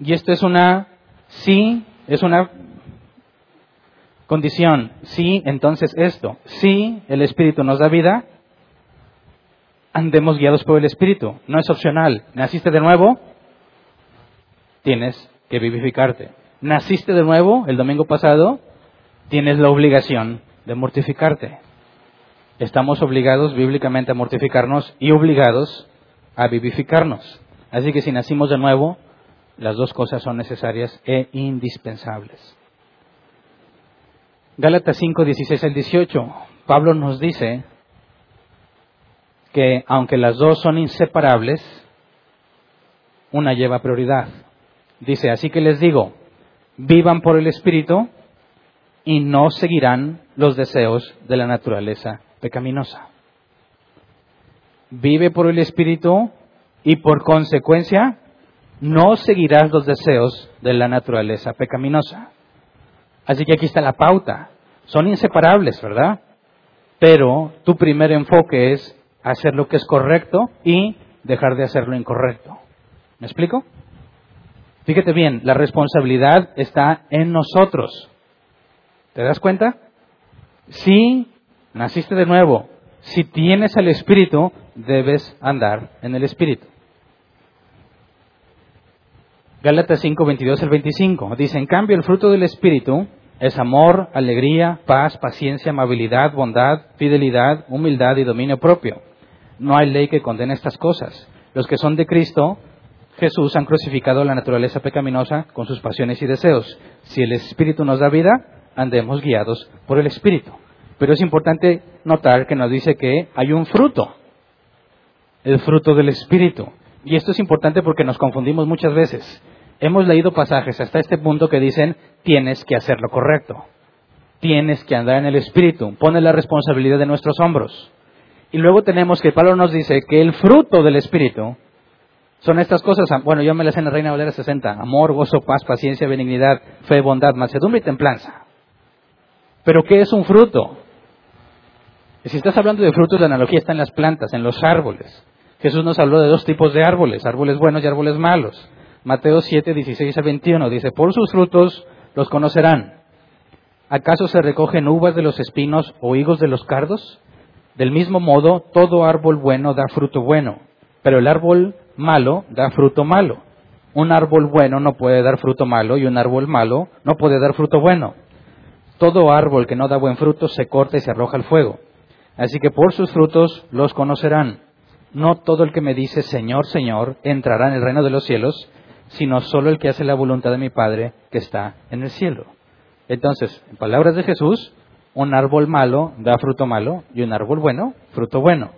Y esto es una, sí, es una condición. Sí, entonces esto. Sí, el Espíritu nos da vida, andemos guiados por el Espíritu. No es opcional. ¿Naciste de nuevo? Tienes que vivificarte. ¿Naciste de nuevo el domingo pasado? Tienes la obligación de mortificarte. Estamos obligados bíblicamente a mortificarnos y obligados a vivificarnos. Así que si nacimos de nuevo, las dos cosas son necesarias e indispensables. Gálatas 5, 16 al 18. Pablo nos dice que aunque las dos son inseparables, una lleva prioridad. Dice, así que les digo, vivan por el Espíritu y no seguirán los deseos de la naturaleza pecaminosa. Vive por el Espíritu y por consecuencia no seguirás los deseos de la naturaleza pecaminosa. Así que aquí está la pauta. Son inseparables, ¿verdad? Pero tu primer enfoque es hacer lo que es correcto y dejar de hacer lo incorrecto. ¿Me explico? Fíjate bien, la responsabilidad está en nosotros. ¿Te das cuenta? Si naciste de nuevo, si tienes el Espíritu, debes andar en el Espíritu. Gálatas 5, 22 al 25. Dice, en cambio, el fruto del Espíritu es amor, alegría, paz, paciencia, amabilidad, bondad, fidelidad, humildad y dominio propio. No hay ley que condene estas cosas. Los que son de Cristo, Jesús, han crucificado la naturaleza pecaminosa con sus pasiones y deseos. Si el Espíritu nos da vida, andemos guiados por el Espíritu. Pero es importante notar que nos dice que hay un fruto, el fruto del Espíritu. Y esto es importante porque nos confundimos muchas veces. Hemos leído pasajes hasta este punto que dicen, tienes que hacer lo correcto, tienes que andar en el Espíritu, pone la responsabilidad de nuestros hombros. Y luego tenemos que Pablo nos dice que el fruto del Espíritu son estas cosas, bueno, yo me las en la Reina Valera 60, amor, gozo, paz, paciencia, benignidad, fe, bondad, mansedumbre y templanza. Pero ¿qué es un fruto? Si estás hablando de frutos, la analogía está en las plantas, en los árboles. Jesús nos habló de dos tipos de árboles, árboles buenos y árboles malos. Mateo 7, 16 a 21 dice, por sus frutos los conocerán. ¿Acaso se recogen uvas de los espinos o higos de los cardos? Del mismo modo, todo árbol bueno da fruto bueno, pero el árbol malo da fruto malo. Un árbol bueno no puede dar fruto malo y un árbol malo no puede dar fruto bueno. Todo árbol que no da buen fruto se corta y se arroja al fuego. Así que por sus frutos los conocerán. No todo el que me dice Señor, Señor entrará en el reino de los cielos, sino solo el que hace la voluntad de mi Padre que está en el cielo. Entonces, en palabras de Jesús, un árbol malo da fruto malo y un árbol bueno, fruto bueno.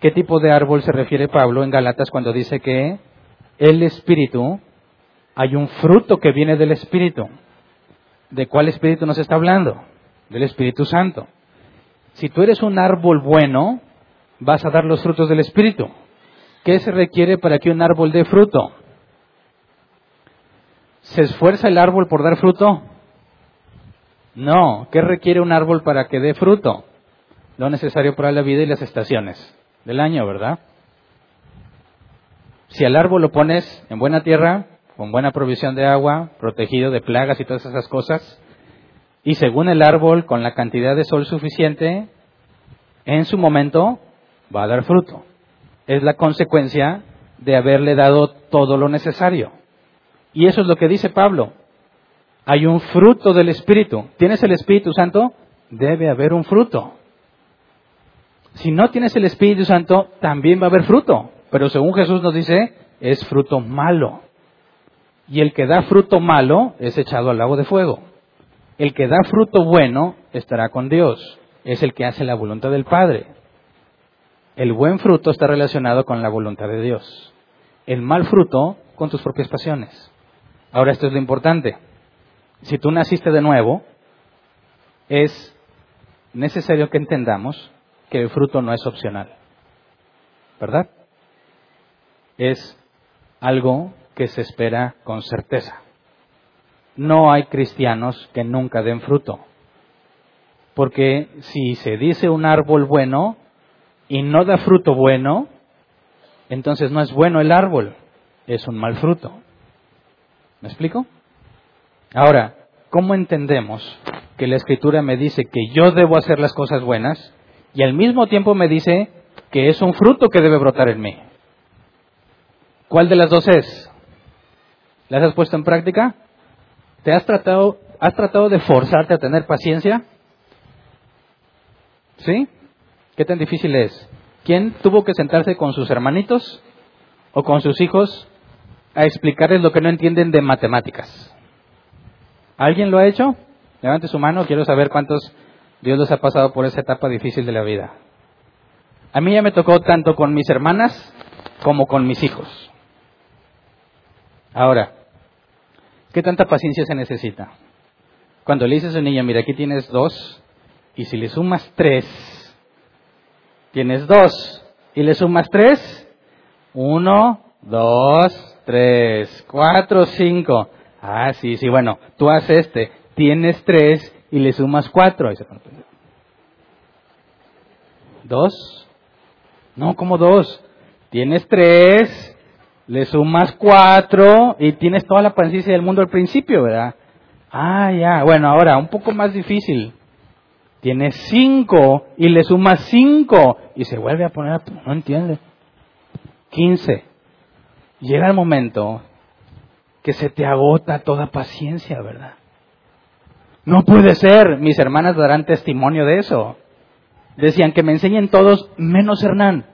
¿Qué tipo de árbol se refiere Pablo en Galatas cuando dice que el Espíritu, hay un fruto que viene del Espíritu? ¿De cuál Espíritu nos está hablando? Del Espíritu Santo. Si tú eres un árbol bueno, vas a dar los frutos del Espíritu. ¿Qué se requiere para que un árbol dé fruto? ¿Se esfuerza el árbol por dar fruto? No. ¿Qué requiere un árbol para que dé fruto? Lo necesario para la vida y las estaciones del año, ¿verdad? Si al árbol lo pones en buena tierra, con buena provisión de agua, protegido de plagas y todas esas cosas, y según el árbol, con la cantidad de sol suficiente, en su momento va a dar fruto. Es la consecuencia de haberle dado todo lo necesario. Y eso es lo que dice Pablo. Hay un fruto del Espíritu. ¿Tienes el Espíritu Santo? Debe haber un fruto. Si no tienes el Espíritu Santo, también va a haber fruto. Pero según Jesús nos dice, es fruto malo. Y el que da fruto malo es echado al lago de fuego. El que da fruto bueno estará con Dios. Es el que hace la voluntad del Padre. El buen fruto está relacionado con la voluntad de Dios. El mal fruto con tus propias pasiones. Ahora esto es lo importante. Si tú naciste de nuevo, es necesario que entendamos que el fruto no es opcional. ¿Verdad? Es algo que se espera con certeza. No hay cristianos que nunca den fruto. Porque si se dice un árbol bueno y no da fruto bueno, entonces no es bueno el árbol, es un mal fruto. ¿Me explico? Ahora, ¿cómo entendemos que la escritura me dice que yo debo hacer las cosas buenas y al mismo tiempo me dice que es un fruto que debe brotar en mí? ¿Cuál de las dos es? ¿Las has puesto en práctica? ¿Te has tratado, has tratado de forzarte a tener paciencia? ¿Sí? ¿Qué tan difícil es? ¿Quién tuvo que sentarse con sus hermanitos o con sus hijos a explicarles lo que no entienden de matemáticas? ¿Alguien lo ha hecho? Levante su mano, quiero saber cuántos Dios les ha pasado por esa etapa difícil de la vida. A mí ya me tocó tanto con mis hermanas como con mis hijos. Ahora, ¿qué tanta paciencia se necesita? Cuando le dices a un niño, mira, aquí tienes dos, y si le sumas tres, tienes dos, y le sumas tres, uno, dos, tres, cuatro, cinco. Ah, sí, sí, bueno, tú haces este, tienes tres y le sumas cuatro. ¿Dos? No, como dos? Tienes tres, le sumas cuatro y tienes toda la paciencia del mundo al principio, ¿verdad? Ah, ya, bueno, ahora un poco más difícil. Tienes cinco y le sumas cinco y se vuelve a poner, no entiende. Quince. Llega el momento que se te agota toda paciencia, ¿verdad? No puede ser, mis hermanas darán testimonio de eso. Decían que me enseñen todos menos Hernán.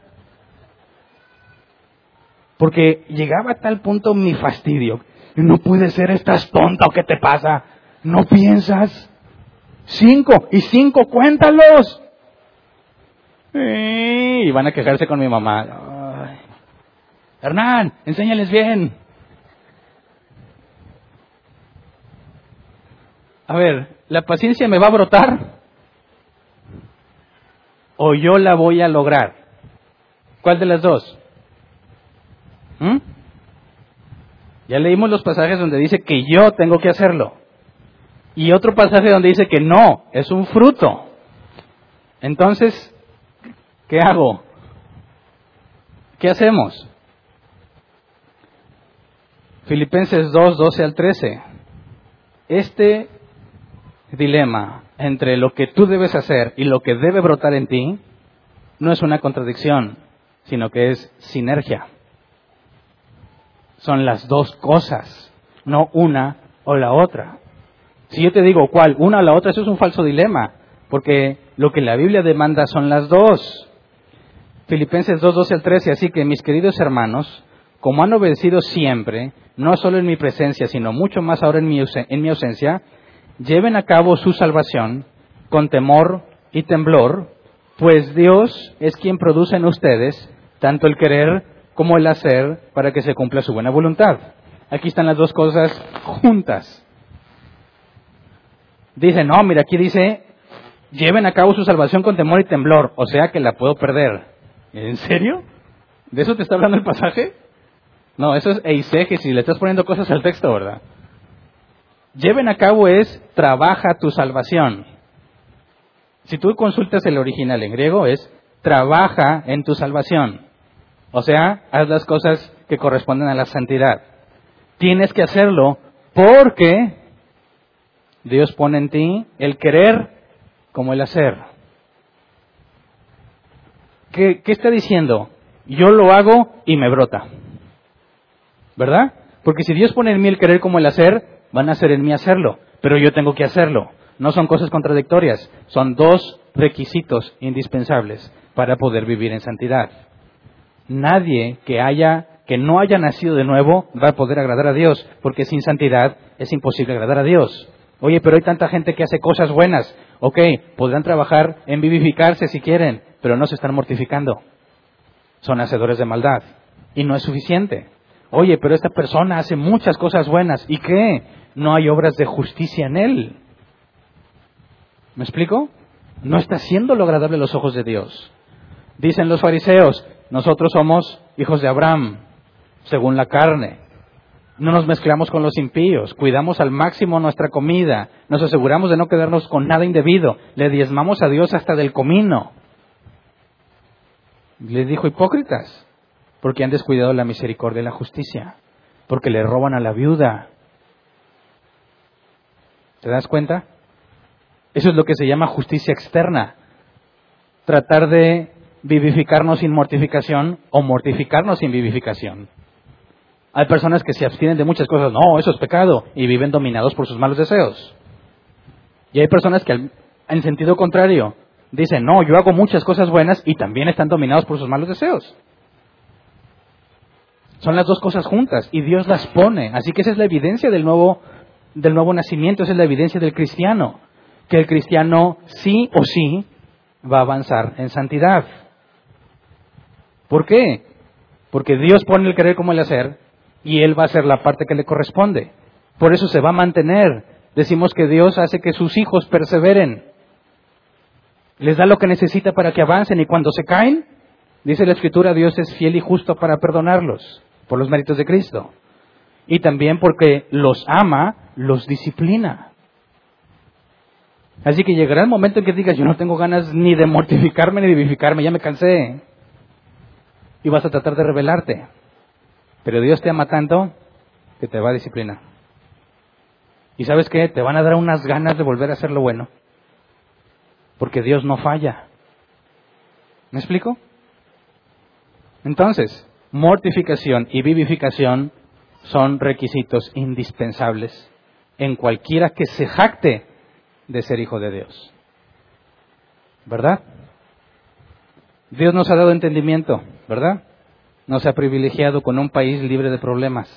Porque llegaba a tal punto mi fastidio. No puede ser, estás tonta o qué te pasa. No piensas. Cinco y cinco, cuéntalos. Y van a quejarse con mi mamá. Hernán, enséñales bien. A ver, ¿la paciencia me va a brotar? ¿O yo la voy a lograr? ¿Cuál de las dos? ¿Mm? Ya leímos los pasajes donde dice que yo tengo que hacerlo. Y otro pasaje donde dice que no, es un fruto. Entonces, ¿qué hago? ¿Qué hacemos? Filipenses 2, 12 al 13. Este dilema entre lo que tú debes hacer y lo que debe brotar en ti no es una contradicción, sino que es sinergia. Son las dos cosas, no una o la otra. Si yo te digo cuál, una o la otra, eso es un falso dilema, porque lo que la Biblia demanda son las dos. Filipenses 2, 12 al 13, así que mis queridos hermanos, como han obedecido siempre, no solo en mi presencia, sino mucho más ahora en mi, en mi ausencia, lleven a cabo su salvación con temor y temblor, pues Dios es quien produce en ustedes tanto el querer como el hacer para que se cumpla su buena voluntad. Aquí están las dos cosas juntas. Dice, no, mira, aquí dice, lleven a cabo su salvación con temor y temblor, o sea que la puedo perder. ¿En serio? ¿De eso te está hablando el pasaje? No, eso es eisegesis, le estás poniendo cosas al texto, ¿verdad? Lleven a cabo es trabaja tu salvación. Si tú consultas el original en griego es trabaja en tu salvación. O sea, haz las cosas que corresponden a la santidad. Tienes que hacerlo porque Dios pone en ti el querer como el hacer. ¿Qué, qué está diciendo? Yo lo hago y me brota. ¿Verdad? Porque si Dios pone en mí el querer como el hacer, van a ser en mí hacerlo, pero yo tengo que hacerlo. No son cosas contradictorias, son dos requisitos indispensables para poder vivir en santidad. Nadie que haya que no haya nacido de nuevo va a poder agradar a Dios, porque sin santidad es imposible agradar a Dios. Oye, pero hay tanta gente que hace cosas buenas. Ok, podrán trabajar en vivificarse si quieren, pero no se están mortificando. Son hacedores de maldad. Y no es suficiente. Oye, pero esta persona hace muchas cosas buenas. ¿Y qué? no hay obras de justicia en él. ¿Me explico? No está siendo lo agradable a los ojos de Dios. Dicen los fariseos, nosotros somos hijos de Abraham, según la carne. No nos mezclamos con los impíos, cuidamos al máximo nuestra comida, nos aseguramos de no quedarnos con nada indebido, le diezmamos a Dios hasta del comino. Les dijo hipócritas, porque han descuidado la misericordia y la justicia, porque le roban a la viuda. ¿Te das cuenta? Eso es lo que se llama justicia externa. Tratar de vivificarnos sin mortificación o mortificarnos sin vivificación. Hay personas que se abstienen de muchas cosas, no, eso es pecado, y viven dominados por sus malos deseos. Y hay personas que, en sentido contrario, dicen, no, yo hago muchas cosas buenas y también están dominados por sus malos deseos. Son las dos cosas juntas y Dios las pone. Así que esa es la evidencia del nuevo, del nuevo nacimiento, esa es la evidencia del cristiano. Que el cristiano sí o sí va a avanzar en santidad. ¿Por qué? Porque Dios pone el querer como el hacer y Él va a hacer la parte que le corresponde. Por eso se va a mantener. Decimos que Dios hace que sus hijos perseveren. Les da lo que necesita para que avancen y cuando se caen, dice la Escritura, Dios es fiel y justo para perdonarlos por los méritos de Cristo. Y también porque los ama, los disciplina. Así que llegará el momento en que digas, yo no tengo ganas ni de mortificarme ni de vivificarme, ya me cansé. Y vas a tratar de rebelarte. Pero Dios te ama tanto que te va a disciplinar. Y sabes qué? Te van a dar unas ganas de volver a hacer lo bueno. Porque Dios no falla. ¿Me explico? Entonces, mortificación y vivificación son requisitos indispensables en cualquiera que se jacte de ser hijo de Dios. ¿Verdad? Dios nos ha dado entendimiento, ¿verdad? nos ha privilegiado con un país libre de problemas.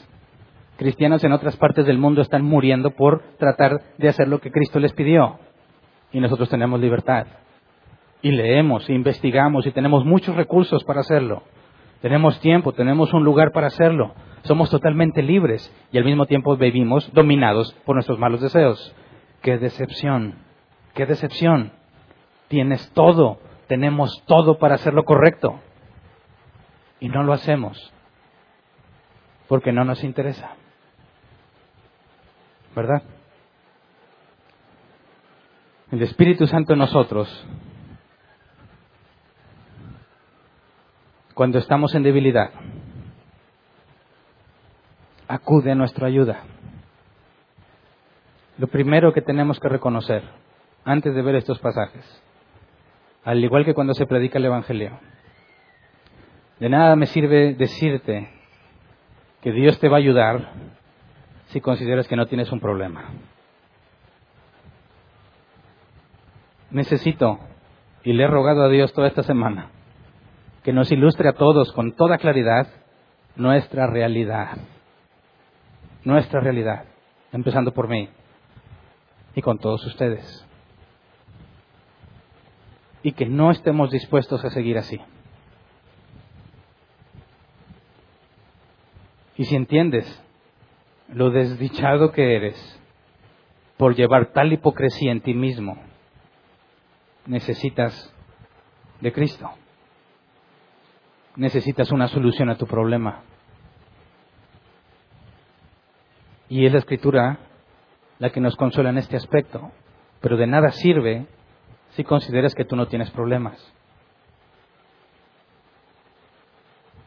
Cristianos en otras partes del mundo están muriendo por tratar de hacer lo que Cristo les pidió. Y nosotros tenemos libertad. Y leemos, investigamos y tenemos muchos recursos para hacerlo. Tenemos tiempo, tenemos un lugar para hacerlo. Somos totalmente libres y al mismo tiempo vivimos dominados por nuestros malos deseos. ¡Qué decepción! ¡Qué decepción! Tienes todo, tenemos todo para hacer lo correcto. Y no lo hacemos porque no nos interesa. ¿Verdad? El Espíritu Santo en nosotros, cuando estamos en debilidad, acude a nuestra ayuda. Lo primero que tenemos que reconocer antes de ver estos pasajes, al igual que cuando se predica el Evangelio, de nada me sirve decirte que Dios te va a ayudar si consideras que no tienes un problema. Necesito, y le he rogado a Dios toda esta semana, que nos ilustre a todos con toda claridad nuestra realidad. Nuestra realidad, empezando por mí y con todos ustedes. Y que no estemos dispuestos a seguir así. Y si entiendes lo desdichado que eres por llevar tal hipocresía en ti mismo, necesitas de Cristo. Necesitas una solución a tu problema. Y es la escritura la que nos consuela en este aspecto. Pero de nada sirve si consideras que tú no tienes problemas.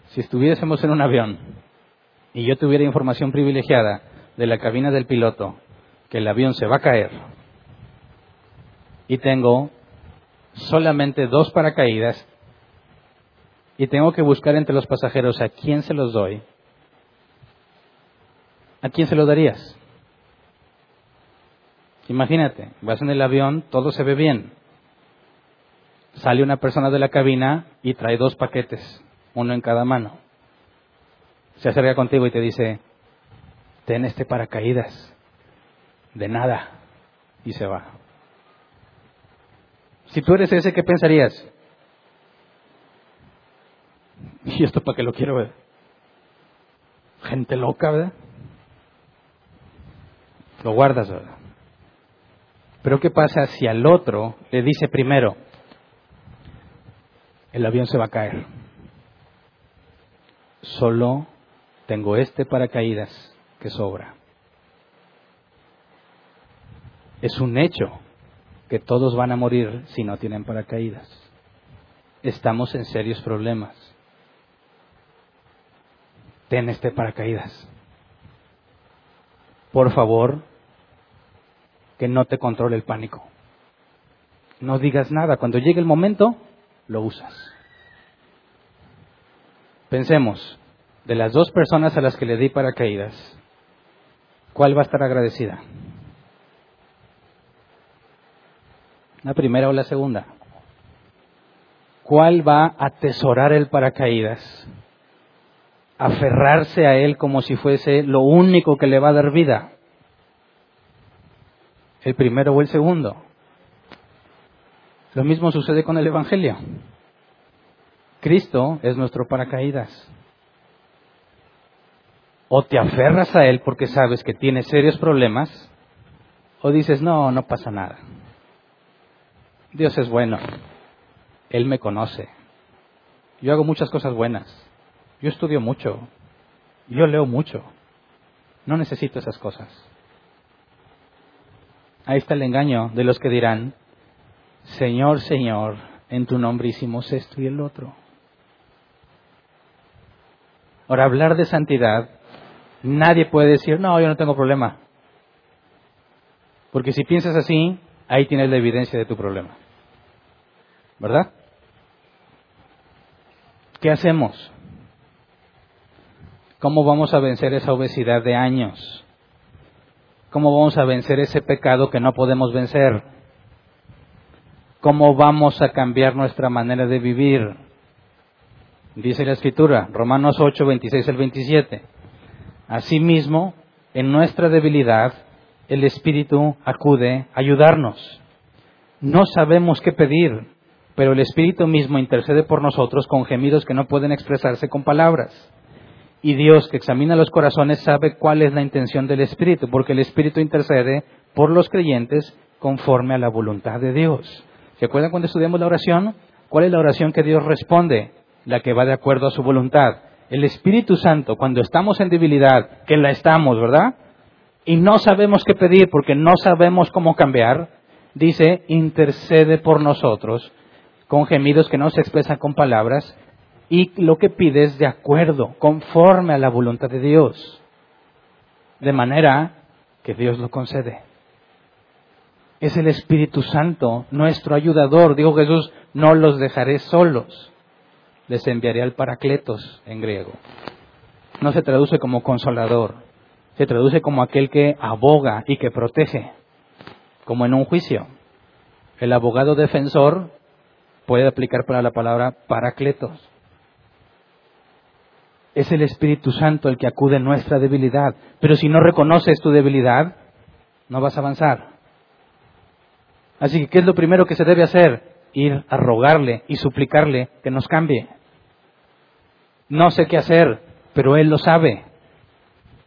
Si estuviésemos en un avión y yo tuviera información privilegiada de la cabina del piloto que el avión se va a caer y tengo solamente dos paracaídas y tengo que buscar entre los pasajeros a quién se los doy, ¿a quién se lo darías? Imagínate, vas en el avión, todo se ve bien. Sale una persona de la cabina y trae dos paquetes, uno en cada mano se acerca contigo y te dice, ten este paracaídas, de nada, y se va. Si tú eres ese, ¿qué pensarías? ¿Y esto para qué lo quiero ver? Gente loca, ¿verdad? Lo guardas, ¿verdad? Pero ¿qué pasa si al otro le dice primero, el avión se va a caer? Solo tengo este paracaídas que sobra. Es un hecho que todos van a morir si no tienen paracaídas. Estamos en serios problemas. Ten este paracaídas. Por favor, que no te controle el pánico. No digas nada. Cuando llegue el momento, lo usas. Pensemos, de las dos personas a las que le di paracaídas, ¿cuál va a estar agradecida? ¿La primera o la segunda? ¿Cuál va a atesorar el paracaídas? Aferrarse a él como si fuese lo único que le va a dar vida. ¿El primero o el segundo? Lo mismo sucede con el Evangelio. Cristo es nuestro paracaídas. O te aferras a Él porque sabes que tiene serios problemas, o dices, no, no pasa nada. Dios es bueno. Él me conoce. Yo hago muchas cosas buenas. Yo estudio mucho. Yo leo mucho. No necesito esas cosas. Ahí está el engaño de los que dirán, Señor, Señor, en tu nombre hicimos esto y el otro. Ahora, hablar de santidad, nadie puede decir, no, yo no tengo problema. Porque si piensas así, ahí tienes la evidencia de tu problema. ¿Verdad? ¿Qué hacemos? ¿Cómo vamos a vencer esa obesidad de años? ¿Cómo vamos a vencer ese pecado que no podemos vencer? ¿Cómo vamos a cambiar nuestra manera de vivir? Dice la Escritura, Romanos 8, 26 al 27. Asimismo, en nuestra debilidad, el Espíritu acude a ayudarnos. No sabemos qué pedir, pero el Espíritu mismo intercede por nosotros con gemidos que no pueden expresarse con palabras. Y Dios, que examina los corazones, sabe cuál es la intención del Espíritu, porque el Espíritu intercede por los creyentes conforme a la voluntad de Dios. ¿Se acuerdan cuando estudiamos la oración? ¿Cuál es la oración que Dios responde? La que va de acuerdo a su voluntad. El Espíritu Santo, cuando estamos en debilidad, que la estamos, ¿verdad? Y no sabemos qué pedir porque no sabemos cómo cambiar, dice, intercede por nosotros con gemidos que no se expresan con palabras y lo que pide es de acuerdo, conforme a la voluntad de Dios. De manera que Dios lo concede es el Espíritu Santo, nuestro ayudador. Dijo Jesús, no los dejaré solos, les enviaré al Paracletos en griego. No se traduce como consolador, se traduce como aquel que aboga y que protege, como en un juicio. El abogado defensor puede aplicar para la palabra Paracletos. Es el Espíritu Santo el que acude en nuestra debilidad. Pero si no reconoces tu debilidad, no vas a avanzar. Así que, ¿qué es lo primero que se debe hacer? Ir a rogarle y suplicarle que nos cambie. No sé qué hacer, pero Él lo sabe.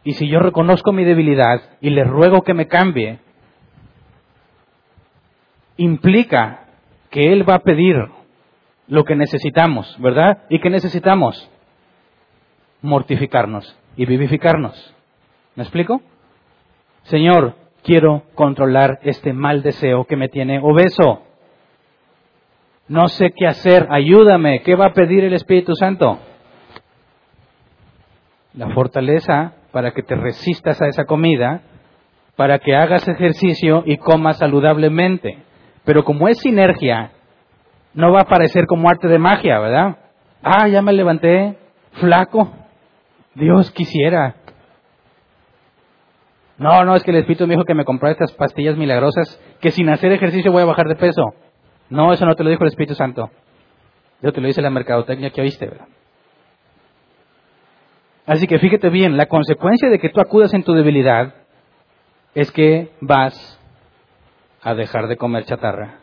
Y si yo reconozco mi debilidad y le ruego que me cambie, implica que Él va a pedir lo que necesitamos, ¿verdad? ¿Y qué necesitamos? Mortificarnos y vivificarnos. ¿Me explico? Señor, quiero controlar este mal deseo que me tiene obeso. No sé qué hacer, ayúdame. ¿Qué va a pedir el Espíritu Santo? La fortaleza para que te resistas a esa comida, para que hagas ejercicio y comas saludablemente. Pero como es sinergia, no va a parecer como arte de magia, ¿verdad? Ah, ya me levanté flaco. Dios quisiera no, no, es que el Espíritu me dijo que me comprara estas pastillas milagrosas, que sin hacer ejercicio voy a bajar de peso. No, eso no te lo dijo el Espíritu Santo. Eso te lo dice la mercadotecnia que oíste, ¿verdad? Así que fíjate bien, la consecuencia de que tú acudas en tu debilidad es que vas a dejar de comer chatarra,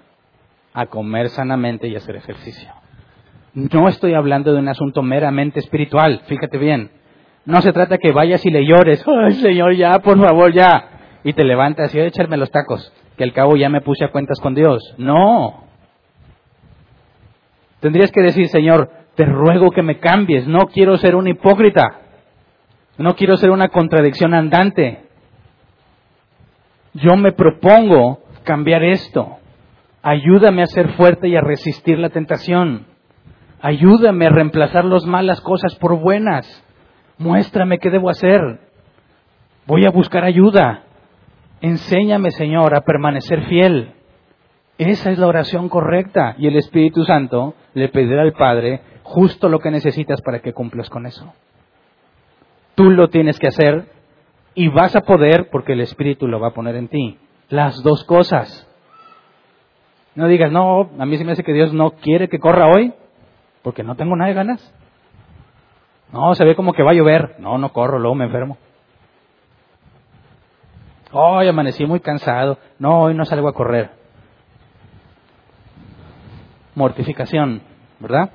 a comer sanamente y hacer ejercicio. No estoy hablando de un asunto meramente espiritual, fíjate bien. No se trata que vayas y le llores, ay Señor, ya, por favor, ya. Y te levantas y echarme los tacos, que al cabo ya me puse a cuentas con Dios. No. Tendrías que decir, Señor, te ruego que me cambies, no quiero ser un hipócrita. No quiero ser una contradicción andante. Yo me propongo cambiar esto. Ayúdame a ser fuerte y a resistir la tentación. Ayúdame a reemplazar las malas cosas por buenas. Muéstrame qué debo hacer. Voy a buscar ayuda. Enséñame, Señor, a permanecer fiel. Esa es la oración correcta y el Espíritu Santo le pedirá al Padre justo lo que necesitas para que cumplas con eso. Tú lo tienes que hacer y vas a poder porque el Espíritu lo va a poner en ti. Las dos cosas. No digas, no, a mí se me hace que Dios no quiere que corra hoy porque no tengo nada de ganas. No, se ve como que va a llover. No, no corro, luego me enfermo. Hoy amanecí muy cansado. No, hoy no salgo a correr. Mortificación, ¿verdad?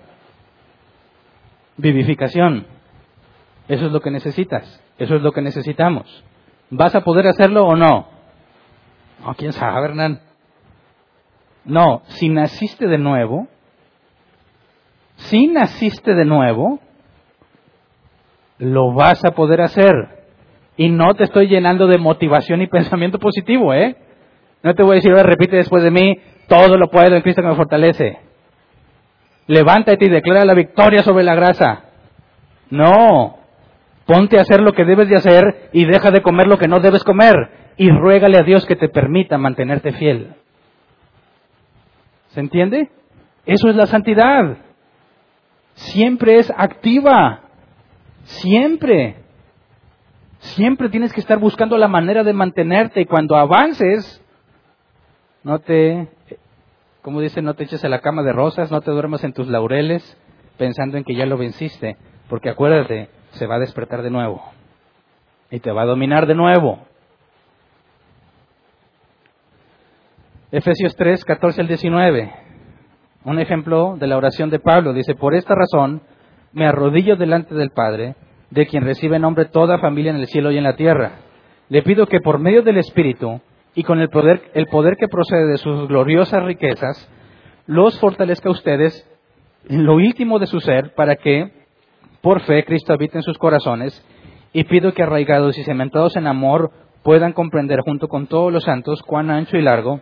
Vivificación. Eso es lo que necesitas. Eso es lo que necesitamos. ¿Vas a poder hacerlo o no? No, quién sabe, Hernán. No, si naciste de nuevo, si naciste de nuevo, lo vas a poder hacer. Y no te estoy llenando de motivación y pensamiento positivo, ¿eh? No te voy a decir, repite después de mí, todo lo puedo en Cristo que me fortalece. Levántate y declara la victoria sobre la grasa. No, ponte a hacer lo que debes de hacer y deja de comer lo que no debes comer y ruégale a Dios que te permita mantenerte fiel. ¿Se entiende? Eso es la santidad. Siempre es activa. Siempre. Siempre tienes que estar buscando la manera de mantenerte y cuando avances, no te, como dice, no te eches a la cama de rosas, no te duermas en tus laureles pensando en que ya lo venciste, porque acuérdate, se va a despertar de nuevo y te va a dominar de nuevo. Efesios 3, 14 al 19. Un ejemplo de la oración de Pablo. Dice, por esta razón me arrodillo delante del Padre de quien recibe nombre toda familia en el cielo y en la tierra. Le pido que por medio del Espíritu y con el poder, el poder que procede de sus gloriosas riquezas, los fortalezca a ustedes en lo íntimo de su ser para que, por fe, Cristo habite en sus corazones y pido que arraigados y cementados en amor puedan comprender junto con todos los santos cuán ancho y largo,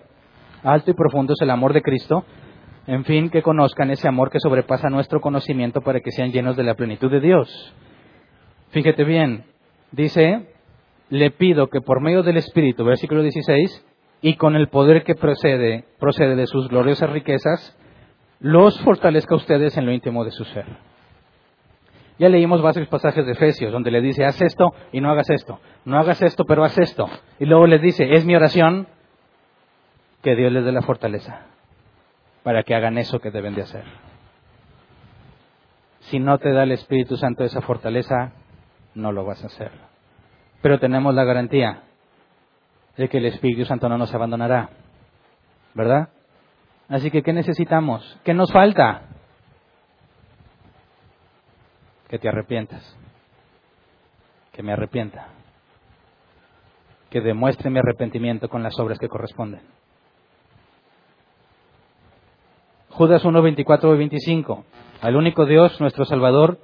alto y profundo es el amor de Cristo, en fin, que conozcan ese amor que sobrepasa nuestro conocimiento para que sean llenos de la plenitud de Dios. Fíjate bien, dice, le pido que por medio del Espíritu, versículo 16, y con el poder que procede, procede de sus gloriosas riquezas, los fortalezca a ustedes en lo íntimo de su ser. Ya leímos varios pasajes de Efesios donde le dice, haz esto y no hagas esto, no hagas esto pero haz esto. Y luego les dice, es mi oración que Dios les dé la fortaleza para que hagan eso que deben de hacer. Si no te da el Espíritu Santo esa fortaleza, no lo vas a hacer. Pero tenemos la garantía de que el Espíritu Santo no nos abandonará. ¿Verdad? Así que, ¿qué necesitamos? ¿Qué nos falta? Que te arrepientas. Que me arrepienta. Que demuestre mi arrepentimiento con las obras que corresponden. Judas 1, 24 y 25. Al único Dios, nuestro Salvador,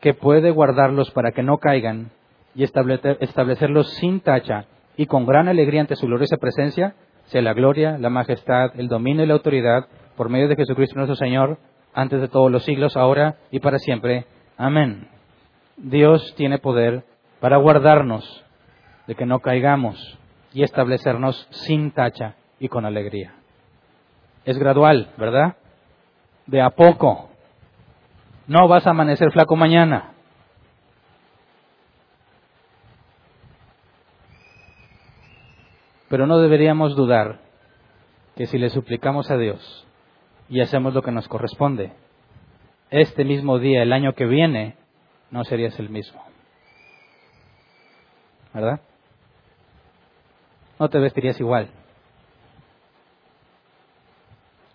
que puede guardarlos para que no caigan y establecerlos sin tacha y con gran alegría ante su gloriosa presencia, sea la gloria, la majestad, el dominio y la autoridad por medio de Jesucristo nuestro Señor, antes de todos los siglos, ahora y para siempre. Amén. Dios tiene poder para guardarnos de que no caigamos y establecernos sin tacha y con alegría. Es gradual, ¿verdad? De a poco. No vas a amanecer flaco mañana. Pero no deberíamos dudar que si le suplicamos a Dios y hacemos lo que nos corresponde, este mismo día, el año que viene, no serías el mismo. ¿Verdad? No te vestirías igual.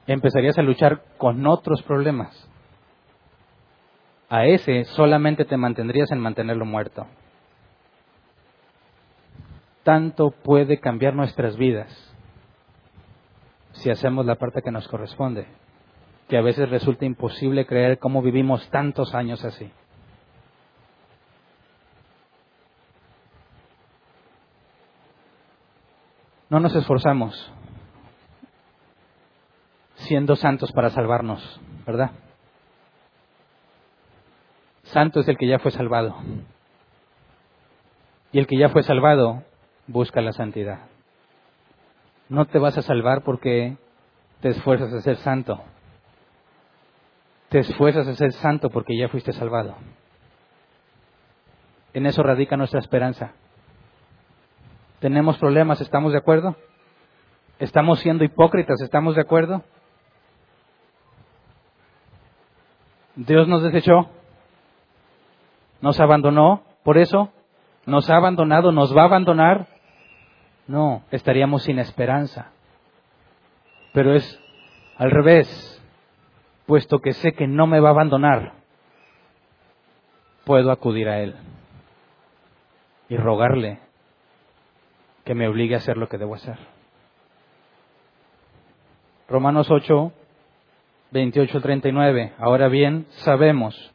Empezarías a luchar con otros problemas a ese solamente te mantendrías en mantenerlo muerto. Tanto puede cambiar nuestras vidas si hacemos la parte que nos corresponde, que a veces resulta imposible creer cómo vivimos tantos años así. No nos esforzamos siendo santos para salvarnos, ¿verdad? Santo es el que ya fue salvado. Y el que ya fue salvado busca la santidad. No te vas a salvar porque te esfuerzas a ser santo. Te esfuerzas a ser santo porque ya fuiste salvado. En eso radica nuestra esperanza. Tenemos problemas, ¿estamos de acuerdo? ¿Estamos siendo hipócritas, ¿estamos de acuerdo? Dios nos desechó, nos abandonó, por eso nos ha abandonado, nos va a abandonar. No, estaríamos sin esperanza. Pero es al revés, puesto que sé que no me va a abandonar, puedo acudir a Él y rogarle que me obligue a hacer lo que debo hacer. Romanos 8, 28 39. Ahora bien, sabemos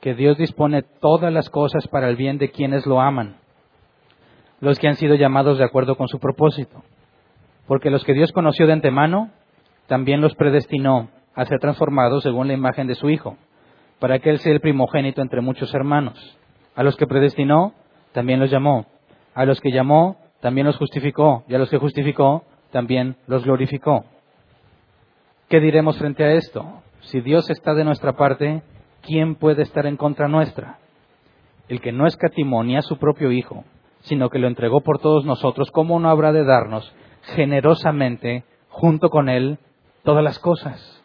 que Dios dispone todas las cosas para el bien de quienes lo aman, los que han sido llamados de acuerdo con su propósito. Porque los que Dios conoció de antemano, también los predestinó a ser transformados según la imagen de su Hijo, para que Él sea el primogénito entre muchos hermanos. A los que predestinó, también los llamó. A los que llamó, también los justificó. Y a los que justificó, también los glorificó. ¿Qué diremos frente a esto? Si Dios está de nuestra parte, ¿quién puede estar en contra nuestra? El que no escatimó ni a su propio Hijo, sino que lo entregó por todos nosotros, ¿cómo no habrá de darnos generosamente, junto con Él, todas las cosas?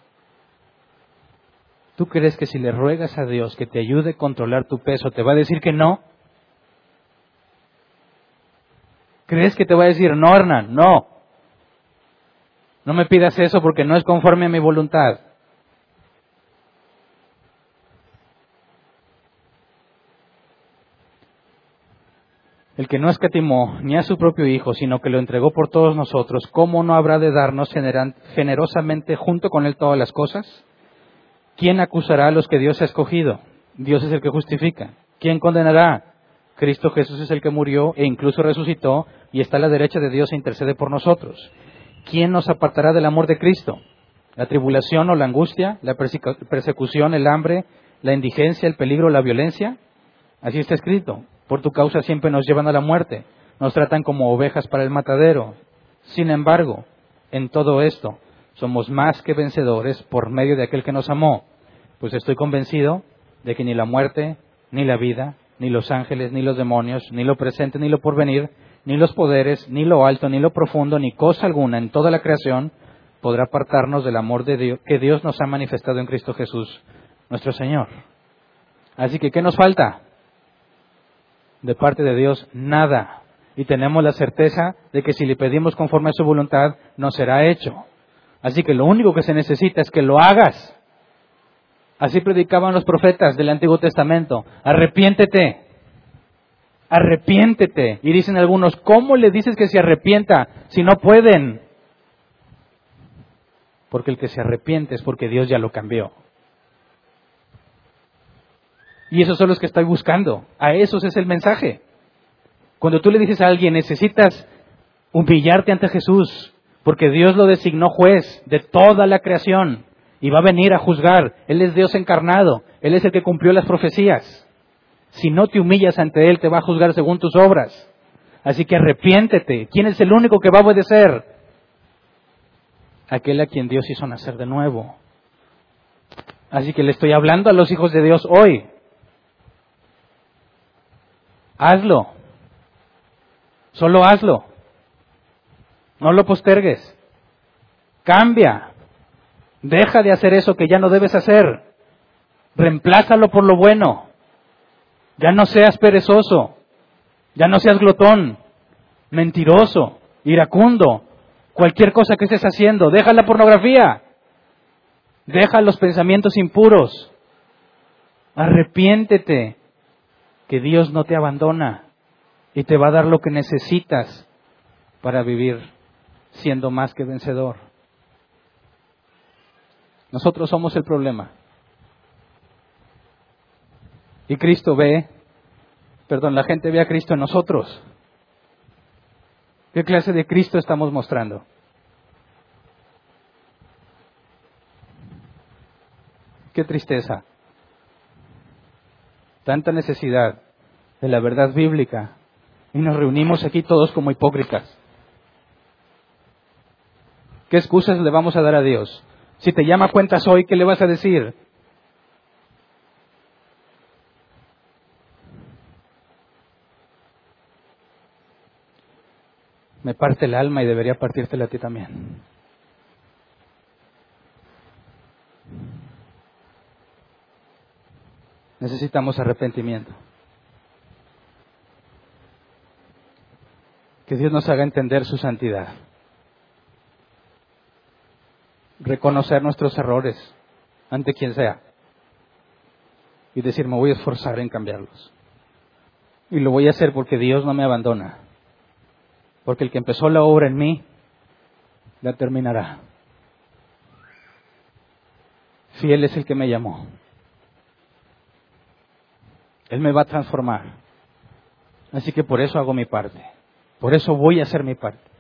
¿Tú crees que si le ruegas a Dios que te ayude a controlar tu peso, te va a decir que no? ¿Crees que te va a decir, no, Hernán, no? No me pidas eso porque no es conforme a mi voluntad. El que no escatimó ni a su propio Hijo, sino que lo entregó por todos nosotros, ¿cómo no habrá de darnos generosamente junto con Él todas las cosas? ¿Quién acusará a los que Dios ha escogido? Dios es el que justifica. ¿Quién condenará? Cristo Jesús es el que murió e incluso resucitó y está a la derecha de Dios e intercede por nosotros. ¿Quién nos apartará del amor de Cristo? ¿La tribulación o la angustia? ¿La persecución, el hambre, la indigencia, el peligro, la violencia? Así está escrito. Por tu causa siempre nos llevan a la muerte, nos tratan como ovejas para el matadero. Sin embargo, en todo esto somos más que vencedores por medio de aquel que nos amó, pues estoy convencido de que ni la muerte, ni la vida, ni los ángeles, ni los demonios, ni lo presente, ni lo porvenir, ni los poderes, ni lo alto, ni lo profundo, ni cosa alguna en toda la creación podrá apartarnos del amor de Dios que Dios nos ha manifestado en Cristo Jesús, nuestro Señor. Así que, ¿qué nos falta? de parte de Dios nada. Y tenemos la certeza de que si le pedimos conforme a su voluntad, no será hecho. Así que lo único que se necesita es que lo hagas. Así predicaban los profetas del Antiguo Testamento. Arrepiéntete. Arrepiéntete. Y dicen algunos, ¿cómo le dices que se arrepienta si no pueden? Porque el que se arrepiente es porque Dios ya lo cambió. Y esos son los que estoy buscando. A esos es el mensaje. Cuando tú le dices a alguien, necesitas humillarte ante Jesús, porque Dios lo designó juez de toda la creación y va a venir a juzgar. Él es Dios encarnado, Él es el que cumplió las profecías. Si no te humillas ante Él, te va a juzgar según tus obras. Así que arrepiéntete. ¿Quién es el único que va a obedecer? Aquel a quien Dios hizo nacer de nuevo. Así que le estoy hablando a los hijos de Dios hoy. Hazlo. Solo hazlo. No lo postergues. Cambia. Deja de hacer eso que ya no debes hacer. Reemplázalo por lo bueno. Ya no seas perezoso. Ya no seas glotón, mentiroso, iracundo. Cualquier cosa que estés haciendo, deja la pornografía. Deja los pensamientos impuros. Arrepiéntete que Dios no te abandona y te va a dar lo que necesitas para vivir siendo más que vencedor. Nosotros somos el problema. Y Cristo ve, perdón, la gente ve a Cristo en nosotros. ¿Qué clase de Cristo estamos mostrando? Qué tristeza. Tanta necesidad de la verdad bíblica y nos reunimos aquí todos como hipócritas. ¿Qué excusas le vamos a dar a Dios? Si te llama cuentas hoy, ¿qué le vas a decir? Me parte el alma y debería partírtela a ti también. Necesitamos arrepentimiento. Que Dios nos haga entender su santidad. Reconocer nuestros errores ante quien sea. Y decir, me voy a esforzar en cambiarlos. Y lo voy a hacer porque Dios no me abandona. Porque el que empezó la obra en mí, la terminará. Fiel es el que me llamó. Él me va a transformar. Así que por eso hago mi parte. Por eso voy a hacer mi parte.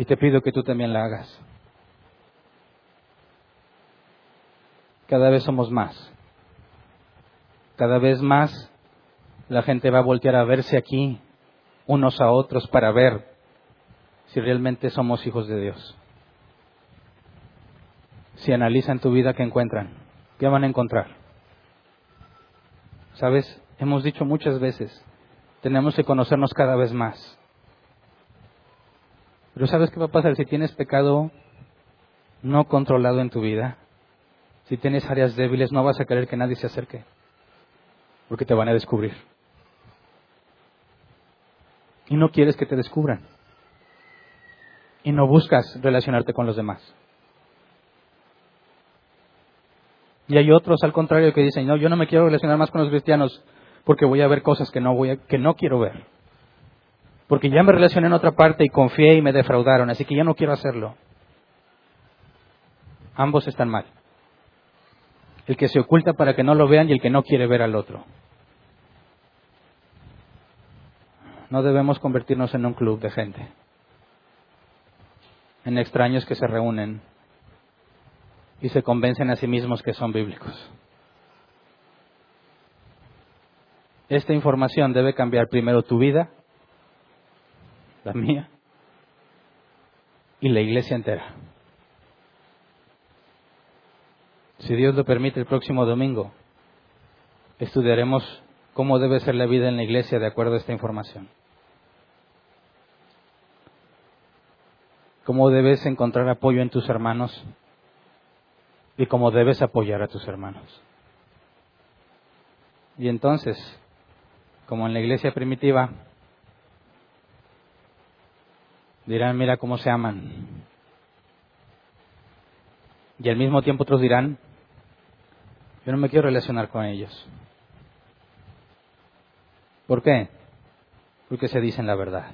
Y te pido que tú también la hagas. Cada vez somos más. Cada vez más la gente va a voltear a verse aquí unos a otros para ver si realmente somos hijos de Dios. Si analizan tu vida, ¿qué encuentran? ¿Qué van a encontrar? ¿Sabes? Hemos dicho muchas veces, tenemos que conocernos cada vez más. Pero ¿sabes qué va a pasar si tienes pecado no controlado en tu vida? Si tienes áreas débiles, no vas a querer que nadie se acerque, porque te van a descubrir. Y no quieres que te descubran. Y no buscas relacionarte con los demás. Y hay otros, al contrario, que dicen, no, yo no me quiero relacionar más con los cristianos porque voy a ver cosas que no, voy a, que no quiero ver. Porque ya me relacioné en otra parte y confié y me defraudaron, así que ya no quiero hacerlo. Ambos están mal. El que se oculta para que no lo vean y el que no quiere ver al otro. No debemos convertirnos en un club de gente, en extraños que se reúnen y se convencen a sí mismos que son bíblicos. Esta información debe cambiar primero tu vida, la mía, y la iglesia entera. Si Dios lo permite, el próximo domingo estudiaremos cómo debe ser la vida en la iglesia de acuerdo a esta información. Cómo debes encontrar apoyo en tus hermanos y cómo debes apoyar a tus hermanos. Y entonces, como en la iglesia primitiva, dirán, mira cómo se aman. Y al mismo tiempo otros dirán, yo no me quiero relacionar con ellos. ¿Por qué? Porque se dicen la verdad.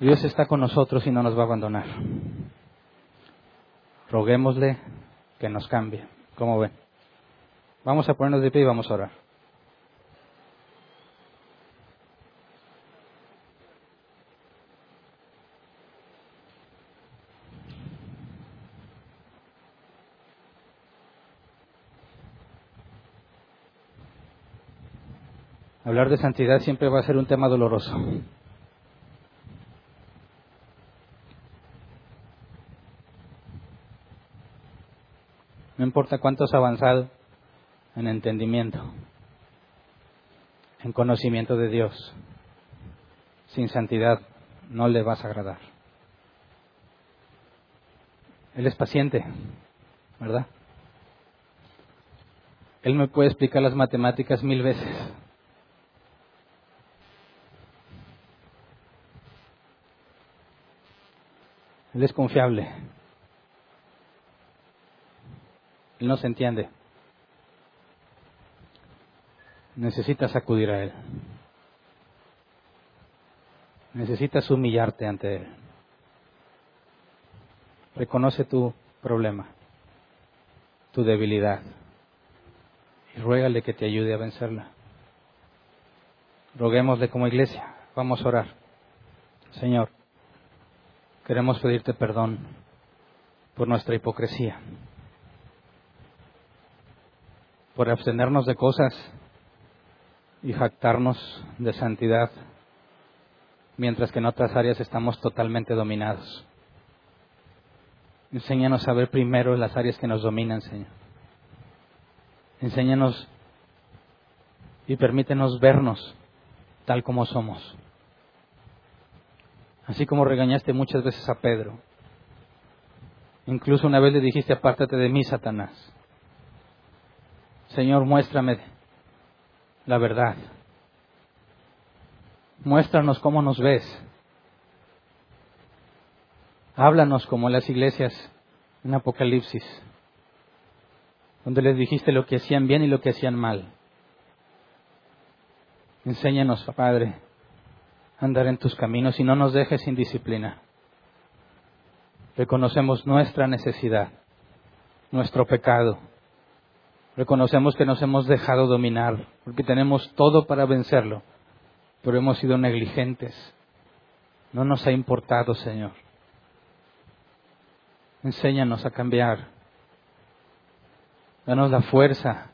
Dios está con nosotros y no nos va a abandonar. Roguémosle que nos cambie. ¿Cómo ven? Vamos a ponernos de pie y vamos a orar. Hablar de santidad siempre va a ser un tema doloroso. No importa cuánto has avanzado en entendimiento, en conocimiento de Dios. Sin santidad no le vas a agradar. Él es paciente, ¿verdad? Él me puede explicar las matemáticas mil veces. Él es confiable. Él no se entiende. Necesitas acudir a Él. Necesitas humillarte ante Él. Reconoce tu problema. tu debilidad y ruégale que te ayude a vencerla. Roguémosle como iglesia. Vamos a orar. Señor, queremos pedirte perdón por nuestra hipocresía, por abstenernos de cosas y jactarnos de santidad, mientras que en otras áreas estamos totalmente dominados. Enséñanos a ver primero las áreas que nos dominan, Señor. Enséñanos y permítenos vernos tal como somos. Así como regañaste muchas veces a Pedro. Incluso una vez le dijiste, apártate de mí, Satanás. Señor, muéstrame la verdad. Muéstranos cómo nos ves. Háblanos como las iglesias en Apocalipsis, donde les dijiste lo que hacían bien y lo que hacían mal. Enséñanos, Padre, andar en tus caminos y no nos dejes sin disciplina. Reconocemos nuestra necesidad, nuestro pecado. Reconocemos que nos hemos dejado dominar, porque tenemos todo para vencerlo, pero hemos sido negligentes. No nos ha importado, Señor. Enséñanos a cambiar. Danos la fuerza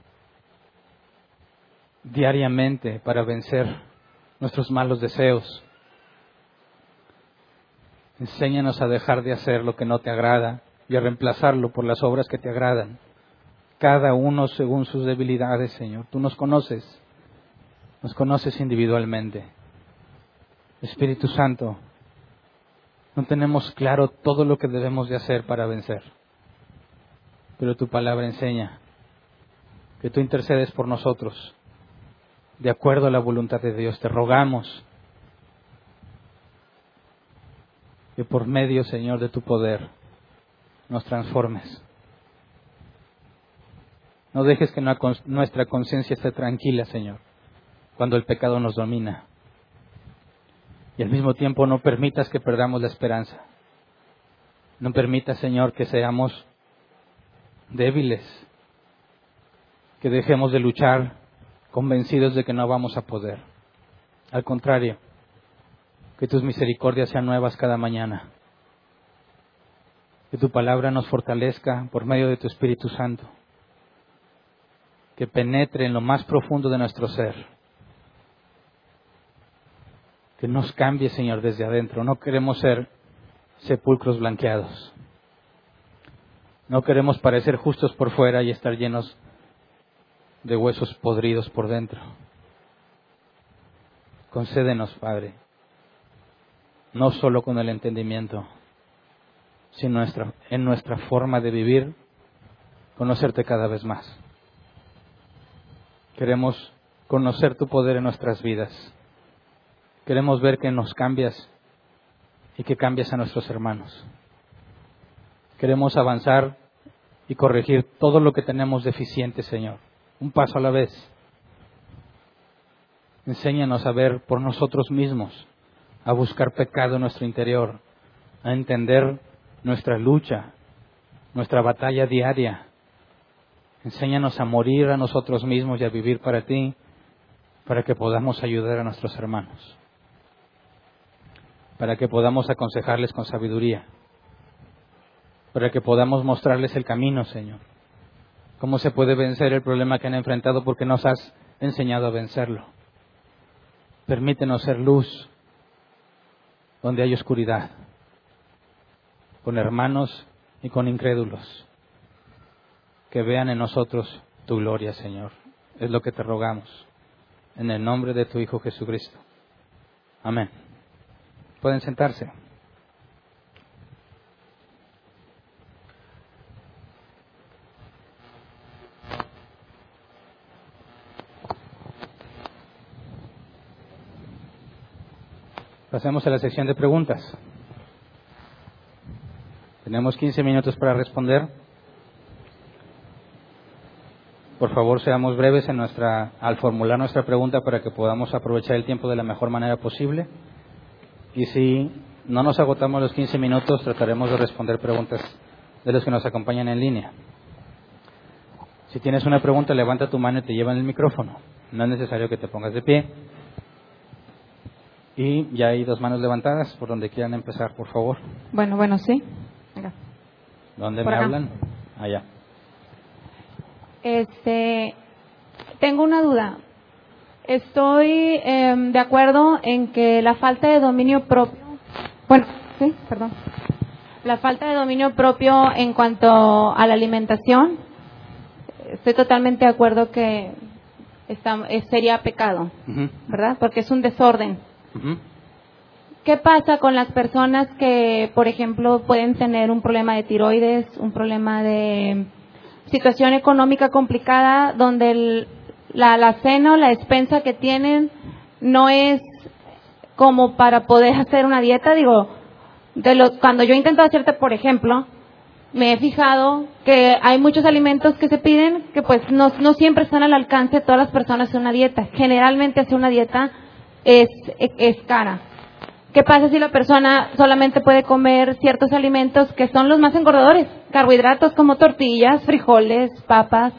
diariamente para vencer nuestros malos deseos. Enséñanos a dejar de hacer lo que no te agrada y a reemplazarlo por las obras que te agradan. Cada uno según sus debilidades, Señor. Tú nos conoces, nos conoces individualmente. Espíritu Santo, no tenemos claro todo lo que debemos de hacer para vencer. Pero tu palabra enseña que tú intercedes por nosotros de acuerdo a la voluntad de Dios. Te rogamos que por medio, Señor, de tu poder nos transformes. No dejes que nuestra conciencia esté tranquila, Señor, cuando el pecado nos domina y al mismo tiempo no permitas que perdamos la esperanza. No permitas, Señor, que seamos débiles, que dejemos de luchar convencidos de que no vamos a poder. Al contrario, que tus misericordias sean nuevas cada mañana. Que tu palabra nos fortalezca por medio de tu Espíritu Santo. Que penetre en lo más profundo de nuestro ser que nos cambie, Señor, desde adentro. No queremos ser sepulcros blanqueados. No queremos parecer justos por fuera y estar llenos de huesos podridos por dentro. Concédenos, Padre, no solo con el entendimiento, sino en nuestra forma de vivir, conocerte cada vez más. Queremos conocer tu poder en nuestras vidas Queremos ver que nos cambias y que cambias a nuestros hermanos. Queremos avanzar y corregir todo lo que tenemos deficiente, Señor. Un paso a la vez. Enséñanos a ver por nosotros mismos, a buscar pecado en nuestro interior, a entender nuestra lucha, nuestra batalla diaria. Enséñanos a morir a nosotros mismos y a vivir para ti, para que podamos ayudar a nuestros hermanos para que podamos aconsejarles con sabiduría, para que podamos mostrarles el camino, Señor. ¿Cómo se puede vencer el problema que han enfrentado porque nos has enseñado a vencerlo? Permítenos ser luz donde hay oscuridad, con hermanos y con incrédulos, que vean en nosotros tu gloria, Señor. Es lo que te rogamos, en el nombre de tu Hijo Jesucristo. Amén. Pueden sentarse. Pasemos a la sección de preguntas. Tenemos 15 minutos para responder. Por favor, seamos breves en nuestra, al formular nuestra pregunta para que podamos aprovechar el tiempo de la mejor manera posible. Y si no nos agotamos los 15 minutos, trataremos de responder preguntas de los que nos acompañan en línea. Si tienes una pregunta, levanta tu mano y te llevan el micrófono. No es necesario que te pongas de pie. Y ya hay dos manos levantadas por donde quieran empezar, por favor. Bueno, bueno, sí. ¿Dónde me hablan? Allá. Este, tengo una duda. Estoy em, de acuerdo en que la falta de dominio propio, bueno, sí, perdón, la falta de dominio propio en cuanto a la alimentación, estoy totalmente de acuerdo que sería pecado, ¿verdad? Porque es un desorden. ¿Qué pasa con las personas que, por ejemplo, pueden tener un problema de tiroides, un problema de situación económica complicada, donde el, la alacena o la despensa que tienen no es como para poder hacer una dieta? Digo, de los, cuando yo intento hacerte, por ejemplo, me he fijado que hay muchos alimentos que se piden que pues no, no siempre están al alcance de todas las personas hacer una dieta. Generalmente hacer una dieta es, es cara. ¿Qué pasa si la persona solamente puede comer ciertos alimentos que son los más engordadores? Carbohidratos como tortillas, frijoles, papas,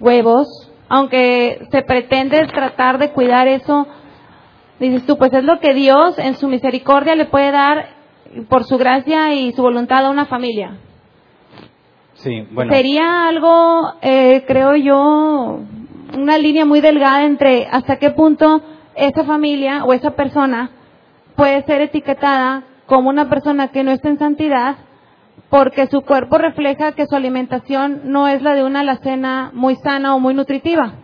huevos. Aunque se pretende tratar de cuidar eso, dices tú, pues es lo que Dios en su misericordia le puede dar por su gracia y su voluntad a una familia. Sí, bueno. Sería algo, eh, creo yo, una línea muy delgada entre hasta qué punto esa familia o esa persona puede ser etiquetada como una persona que no está en santidad porque su cuerpo refleja que su alimentación no es la de una alacena muy sana o muy nutritiva.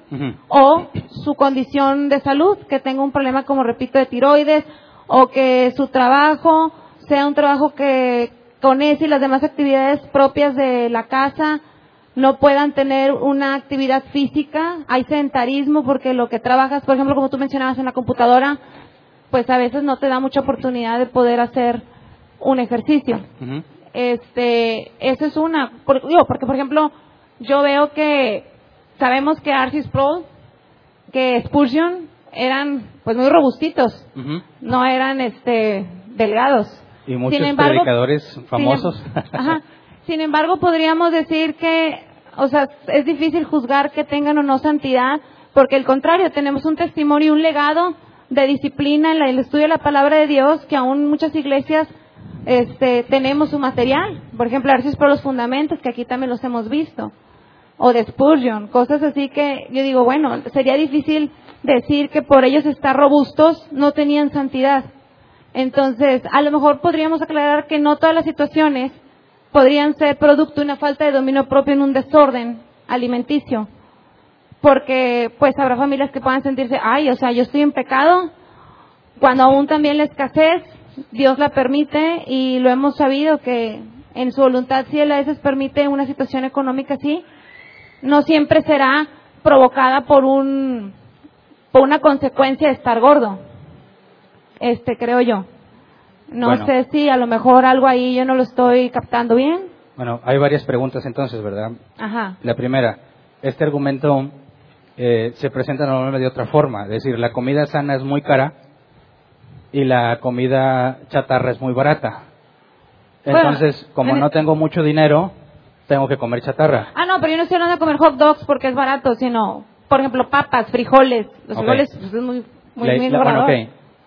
O su condición de salud, que tenga un problema, como repito, de tiroides, o que su trabajo sea un trabajo que con eso y las demás actividades propias de la casa no puedan tener una actividad física. Hay sedentarismo porque lo que trabajas, por ejemplo, como tú mencionabas en la computadora, pues a veces no te da mucha oportunidad de poder hacer un ejercicio. Este, eso es una, digo, porque por ejemplo, yo veo que sabemos que Arcis Pro, que Expulsion eran pues muy robustitos, no eran este delgados. Y muchos sin predicadores famosos. Sin, ajá, sin embargo, podríamos decir que, o sea, es difícil juzgar que tengan o no santidad, porque al contrario, tenemos un testimonio y un legado de disciplina en el estudio de la palabra de Dios que aún muchas iglesias este, tenemos su material. Por ejemplo, Arcis por los fundamentos, que aquí también los hemos visto. O de Spurgeon, cosas así que yo digo, bueno, sería difícil decir que por ellos estar robustos no tenían santidad. Entonces, a lo mejor podríamos aclarar que no todas las situaciones podrían ser producto de una falta de dominio propio en un desorden alimenticio porque pues habrá familias que puedan sentirse, ay, o sea, yo estoy en pecado, cuando aún también la escasez, Dios la permite y lo hemos sabido que en su voluntad, si Él a veces permite una situación económica así, no siempre será provocada por un por una consecuencia de estar gordo. Este, creo yo. No sé si a lo mejor algo ahí yo no lo estoy captando bien. Bueno, hay varias preguntas entonces, ¿verdad? Ajá. La primera, este argumento eh, se presenta normalmente de otra forma. Es decir, la comida sana es muy cara y la comida chatarra es muy barata. Entonces, como no tengo mucho dinero, tengo que comer chatarra. Ah, no, pero yo no estoy hablando de comer hot dogs porque es barato, sino, por ejemplo, papas, frijoles. Los frijoles pues, es muy, muy,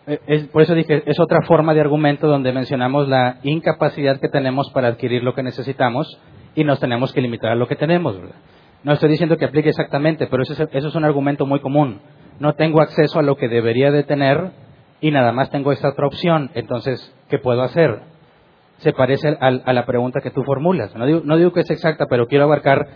eh, por eso dije, es otra forma de argumento donde mencionamos la incapacidad que tenemos para adquirir lo que necesitamos y nos tenemos que limitar a lo que tenemos, ¿verdad? No estoy diciendo que aplique exactamente, pero eso es, un argumento muy común. No tengo acceso a lo que debería de tener y nada más tengo esta otra opción. Entonces, ¿qué puedo hacer? Se parece a, la pregunta que tú formulas. No digo, no digo que es exacta, pero quiero abarcar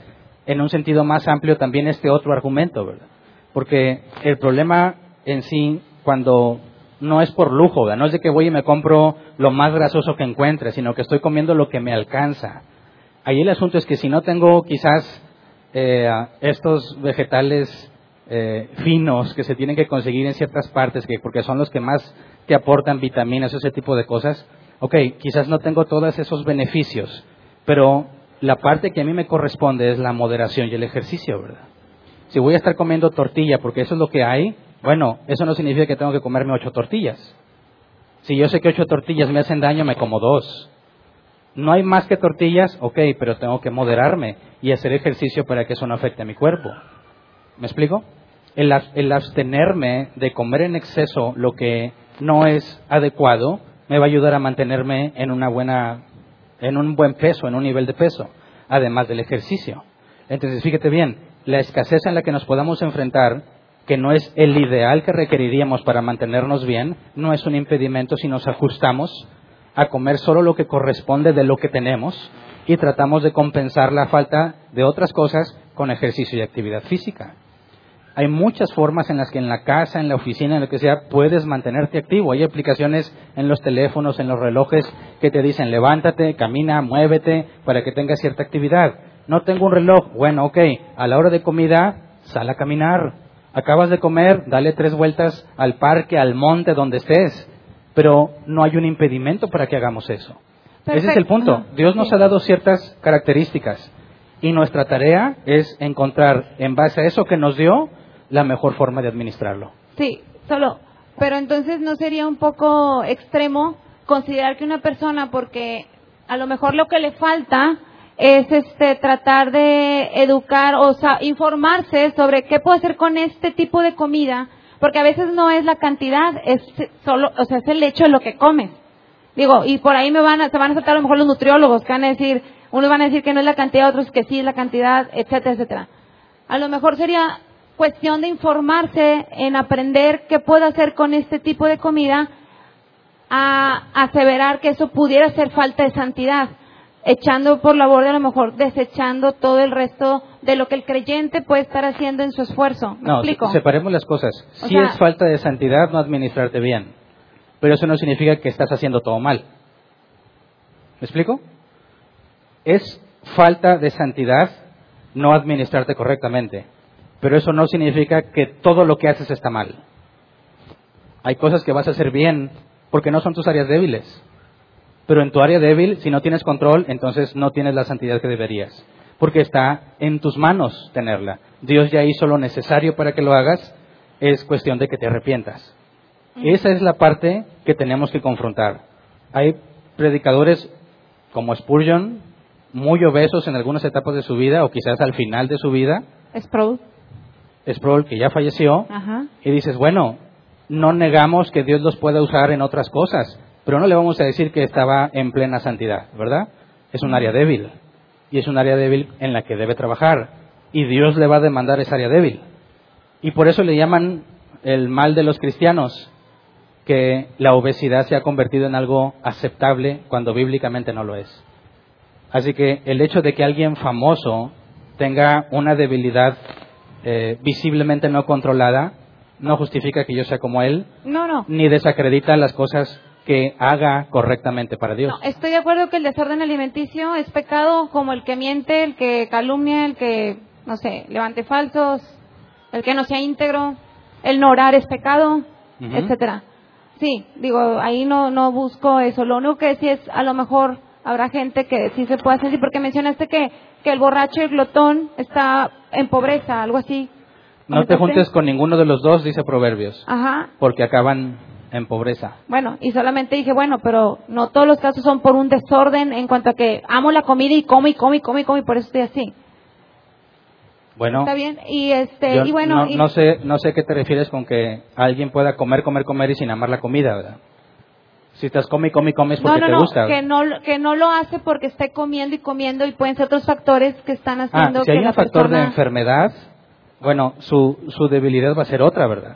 en un sentido más amplio también este otro argumento, ¿verdad? Porque el problema en sí, cuando no es por lujo, ¿verdad? no es de que voy y me compro lo más grasoso que encuentre, sino que estoy comiendo lo que me alcanza. Ahí el asunto es que si no tengo quizás eh, estos vegetales eh, finos que se tienen que conseguir en ciertas partes, que, porque son los que más te aportan vitaminas, ese tipo de cosas, ok, quizás no tengo todos esos beneficios, pero la parte que a mí me corresponde es la moderación y el ejercicio, ¿verdad? Si voy a estar comiendo tortilla porque eso es lo que hay, bueno, eso no significa que tengo que comerme ocho tortillas. Si yo sé que ocho tortillas me hacen daño, me como dos. no hay más que tortillas, ok, pero tengo que moderarme y hacer ejercicio para que eso no afecte a mi cuerpo. ¿Me explico? El, el abstenerme de comer en exceso lo que no es adecuado me va a ayudar a mantenerme en una buena, en un buen peso, en un nivel de peso, además del ejercicio. Entonces, fíjate bien, la escasez en la que nos podamos enfrentar, que no es el ideal que requeriríamos para mantenernos bien, no es un impedimento si nos ajustamos a comer solo lo que corresponde de lo que tenemos y tratamos de compensar la falta de otras cosas con ejercicio y actividad física. Hay muchas formas en las que en la casa, en la oficina, en lo que sea, puedes mantenerte activo. Hay aplicaciones en los teléfonos, en los relojes, que te dicen levántate, camina, muévete, para que tengas cierta actividad. No tengo un reloj. Bueno, ok, a la hora de comida, sal a caminar. Acabas de comer, dale tres vueltas al parque, al monte, donde estés. Pero no hay un impedimento para que hagamos eso. Ese es el Perfecto. punto. Ajá. Dios nos ha dado ciertas características y nuestra tarea es encontrar, en base a eso que nos dio, la mejor forma de administrarlo. Sí, solo. Pero entonces no sería un poco extremo considerar que una persona, porque a lo mejor lo que le falta es este tratar de educar o sa- informarse sobre qué puedo hacer con este tipo de comida, porque a veces no es la cantidad, es solo, o sea, es el hecho de lo que comes. Digo, y por ahí me van a, se van a saltar a lo mejor los nutriólogos que van a decir, unos van a decir que no es la cantidad, otros que sí es la cantidad, etcétera, etcétera. A lo mejor sería cuestión de informarse en aprender qué puedo hacer con este tipo de comida a aseverar que eso pudiera ser falta de santidad, echando por la borda a lo mejor desechando todo el resto de lo que el creyente puede estar haciendo en su esfuerzo. ¿Me No, explico? separemos las cosas. O Si sea- es falta de santidad no administrarte bien, pero eso no significa que estás haciendo todo mal. ¿Me explico? Es falta de santidad no administrarte correctamente, pero eso no significa que todo lo que haces está mal. Hay cosas que vas a hacer bien porque no son tus áreas débiles. Pero en tu área débil, si no tienes control, entonces no tienes la santidad que deberías. Porque está en tus manos tenerla. Dios ya hizo lo necesario para que lo hagas. Es cuestión de que te arrepientas. Esa es la parte que tenemos que confrontar. Hay predicadores como Spurgeon, muy obesos en algunas etapas de su vida, o quizás al final de su vida. Sprout. Sproul, que ya falleció, Ajá. y dices, bueno, no negamos que Dios los pueda usar en otras cosas, pero no le vamos a decir que estaba en plena santidad, ¿verdad? Es un área débil, y es un área débil en la que debe trabajar, y Dios le va a demandar esa área débil. Y por eso le llaman el mal de los cristianos, que la obesidad se ha convertido en algo aceptable cuando bíblicamente no lo es. Así que el hecho de que alguien famoso tenga una debilidad eh, visiblemente no controlada no justifica que yo sea como él, No, no. ni desacredita las cosas que haga correctamente para Dios. No, estoy de acuerdo que el desorden alimenticio es pecado como el que miente, el que calumnia, el que, no sé, levante falsos, el que no sea íntegro, el no orar es pecado, Ujú. etcétera. Sí, digo, ahí no no busco eso. Lo único que sí es, a lo mejor habrá gente que sí se puede hacer, sí, porque mencionaste que, que el borracho y el glotón está en pobreza, algo así. no te juntes con ninguno de los dos, dice Proverbios, Ajá. porque acaban en pobreza. Bueno, y solamente dije, bueno, pero no todos los casos son por un desorden en cuanto a que amo la comida y como y como y como y como y por eso estoy así. Bueno, Está bien. Y este, yo y bueno, no, y- no sé, no sé qué te refieres con que alguien pueda comer, comer, comer y sin amar la comida, ¿verdad? Si estás come y come y comes porque no, te no, gusta. que no, que no lo hace porque esté comiendo y comiendo y pueden ser otros factores que están Ah, haciendo si que hay la un factor de enfermedad, bueno, su, su debilidad va a ser otra, ¿verdad?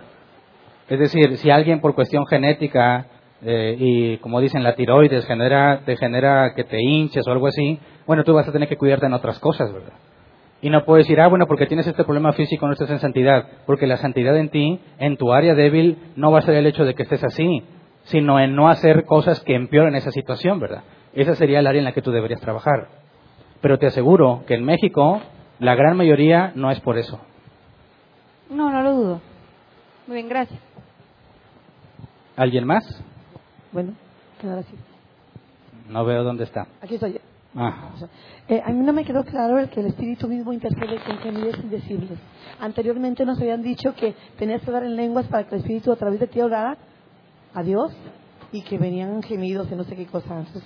Es decir, si alguien por cuestión genética eh, y como dicen la tiroides genera, te genera que te hinches o algo así, bueno, tú vas a tener que cuidarte en otras cosas, ¿verdad? Y no puedes decir, ah, bueno, porque tienes este problema físico no estás en santidad, porque la santidad en ti, en tu área débil, no va a ser el hecho de que estés así, sino en no hacer cosas que empeoren esa situación, ¿verdad? Esa sería el área en la que tú deberías trabajar. Pero te aseguro que en México la gran mayoría no es por eso. No, no lo dudo. Muy bien, gracias. ¿Alguien más? Bueno, ahora sí. No veo dónde está. Aquí estoy. Ah, Eh, a mí no me quedó claro el que el Espíritu mismo intercede con gemidos indecibles. Anteriormente nos habían dicho que tenías que hablar en lenguas para que el Espíritu a través de ti orara a Dios y que venían gemidos y no sé qué cosa. Entonces,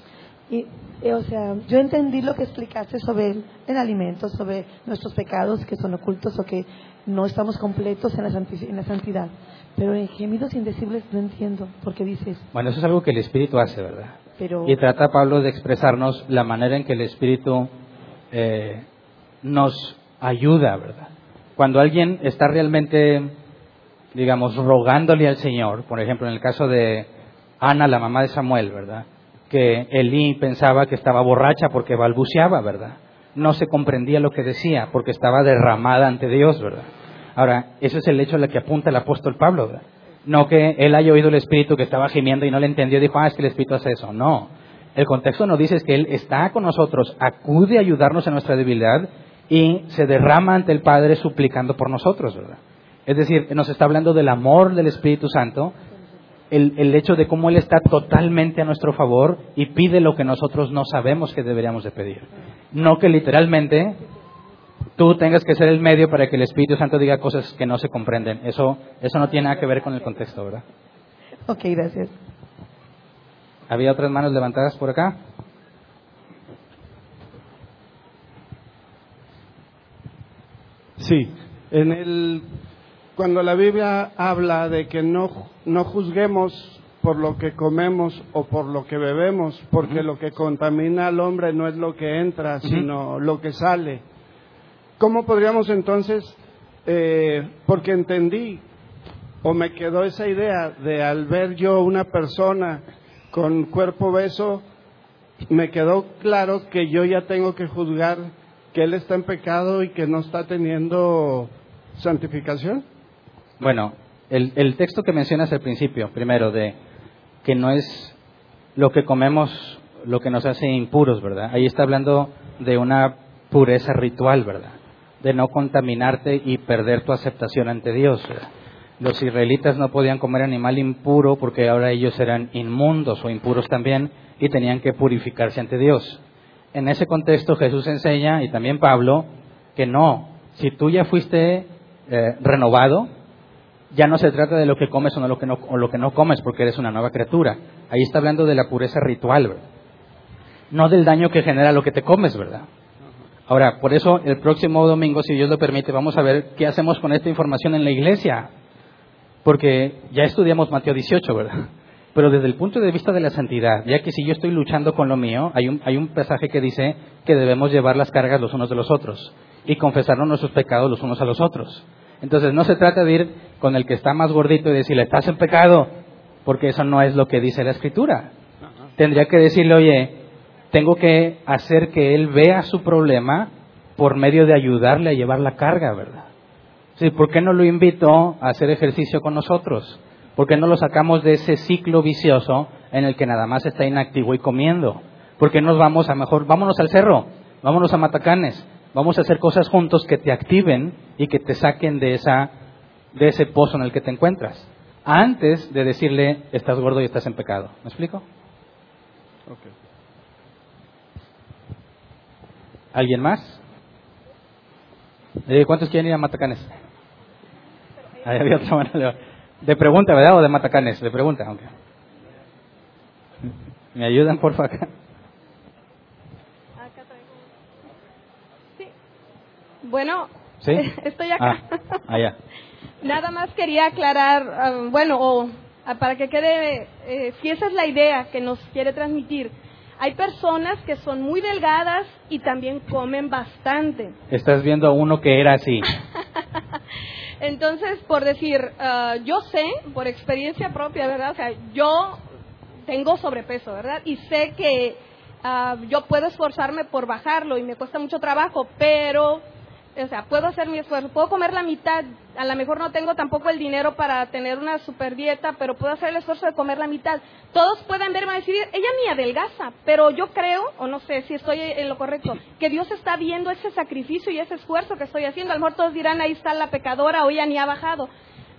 Y, eh, o sea, yo entendí lo que explicaste sobre el, el alimento, sobre nuestros pecados que son ocultos o que no estamos completos en la, en la santidad. Pero en gemidos indecibles no entiendo, porque dices, Bueno, eso es algo que el Espíritu hace, ¿verdad? pero Y trata Pablo de expresarnos la manera en que el Espíritu eh, nos ayuda, ¿verdad? Cuando alguien está realmente, digamos, rogándole al Señor, por ejemplo, en el caso de Ana, la mamá de Samuel, ¿verdad? Que Elí pensaba que estaba borracha porque balbuceaba, ¿verdad? No se comprendía lo que decía porque estaba derramada ante Dios, ¿verdad? Ahora, eso es el hecho al que apunta el apóstol Pablo. No que él haya oído el Espíritu que estaba gimiendo y no le entendió y dijo, ah, es que el Espíritu hace eso. No. El contexto nos dice es que Él está con nosotros, acude a ayudarnos en nuestra debilidad y se derrama ante el Padre suplicando por nosotros, ¿verdad? Es decir, nos está hablando del amor del Espíritu Santo, el, el hecho de cómo Él está totalmente a nuestro favor y pide lo que nosotros no sabemos que deberíamos de pedir. No que literalmente tú tengas que ser el medio para que el Espíritu Santo diga cosas que no se comprenden. Eso, eso no tiene nada que ver con el contexto, ¿verdad? ok, gracias. ¿Había otras manos levantadas por acá? Sí, en el, cuando la Biblia habla de que no, no juzguemos por lo que comemos o por lo que bebemos, porque lo que contamina al hombre no es lo que entra, sino lo que sale. ¿Cómo podríamos entonces, eh, porque entendí o me quedó esa idea de al ver yo una persona con cuerpo beso, me quedó claro que yo ya tengo que juzgar que él está en pecado y que no está teniendo santificación. Bueno, el, el texto que mencionas al principio, primero, de que no es lo que comemos lo que nos hace impuros, ¿verdad? Ahí está hablando de una pureza ritual, ¿verdad? De no contaminarte y perder tu aceptación ante Dios. Los israelitas no podían comer animal impuro porque ahora ellos eran inmundos o impuros también y tenían que purificarse ante Dios. En ese contexto Jesús enseña, y también Pablo, que no, si tú ya fuiste eh, renovado, ya no se trata de lo que comes o, no lo, que no, o lo que no comes porque eres una nueva criatura. Ahí está hablando de la pureza ritual, ¿verdad? No del daño que genera lo que te comes, ¿verdad? Ahora, por eso el próximo domingo, si Dios lo permite, vamos a ver qué hacemos con esta información en la iglesia. Porque ya estudiamos Mateo 18, ¿verdad? Pero desde el punto de vista de la santidad, ya que si yo estoy luchando con lo mío, hay un, hay un pasaje que dice que debemos llevar las cargas los unos de los otros y confesarnos nuestros pecados los unos a los otros. Entonces no se trata de ir con el que está más gordito y decirle, estás en pecado, porque eso no es lo que dice la escritura. Tendría que decirle, oye, tengo que hacer que él vea su problema por medio de ayudarle a llevar la carga, ¿verdad? Sí, ¿por qué no lo invito a hacer ejercicio con nosotros? ¿Por qué no lo sacamos de ese ciclo vicioso en el que nada más está inactivo y comiendo? ¿Por qué nos vamos a mejor, vámonos al cerro, vámonos a Matacanes, vamos a hacer cosas juntos que te activen y que te saquen de esa, de ese pozo en el que te encuentras? Antes de decirle, estás gordo y estás en pecado. ¿Me explico? ¿Alguien más? Eh, ¿Cuántos quieren ir a Matacanes? Ahí había otra mano. de- pregunta, ¿verdad? ¿O de Matacanes? De pregunta, aunque. ¿Me ayudan, por favor? Sí. Bueno, ¿Sí? estoy acá. Ah, allá. Nada más quería aclarar, ah, bueno, o ah, para que quede, eh, si esa es la idea que nos quiere transmitir, hay personas que son muy delgadas y también comen bastante. Estás viendo a uno que era así. Entonces, por decir, ah, yo sé, por experiencia propia, ¿verdad? O sea, yo tengo sobrepeso, ¿verdad? Y sé que ah, yo puedo esforzarme por bajarlo y me cuesta mucho trabajo, pero, o sea, puedo hacer mi esfuerzo, puedo comer la mitad, a lo mejor no tengo tampoco el dinero para tener una super dieta, pero puedo hacer el esfuerzo de comer la mitad. Todos pueden verme y decir, ella ni adelgaza, pero yo creo, o no sé si estoy en lo correcto, que Dios está viendo ese sacrificio y ese esfuerzo que estoy haciendo. A lo mejor todos dirán, ahí está la pecadora o ella ni ha bajado,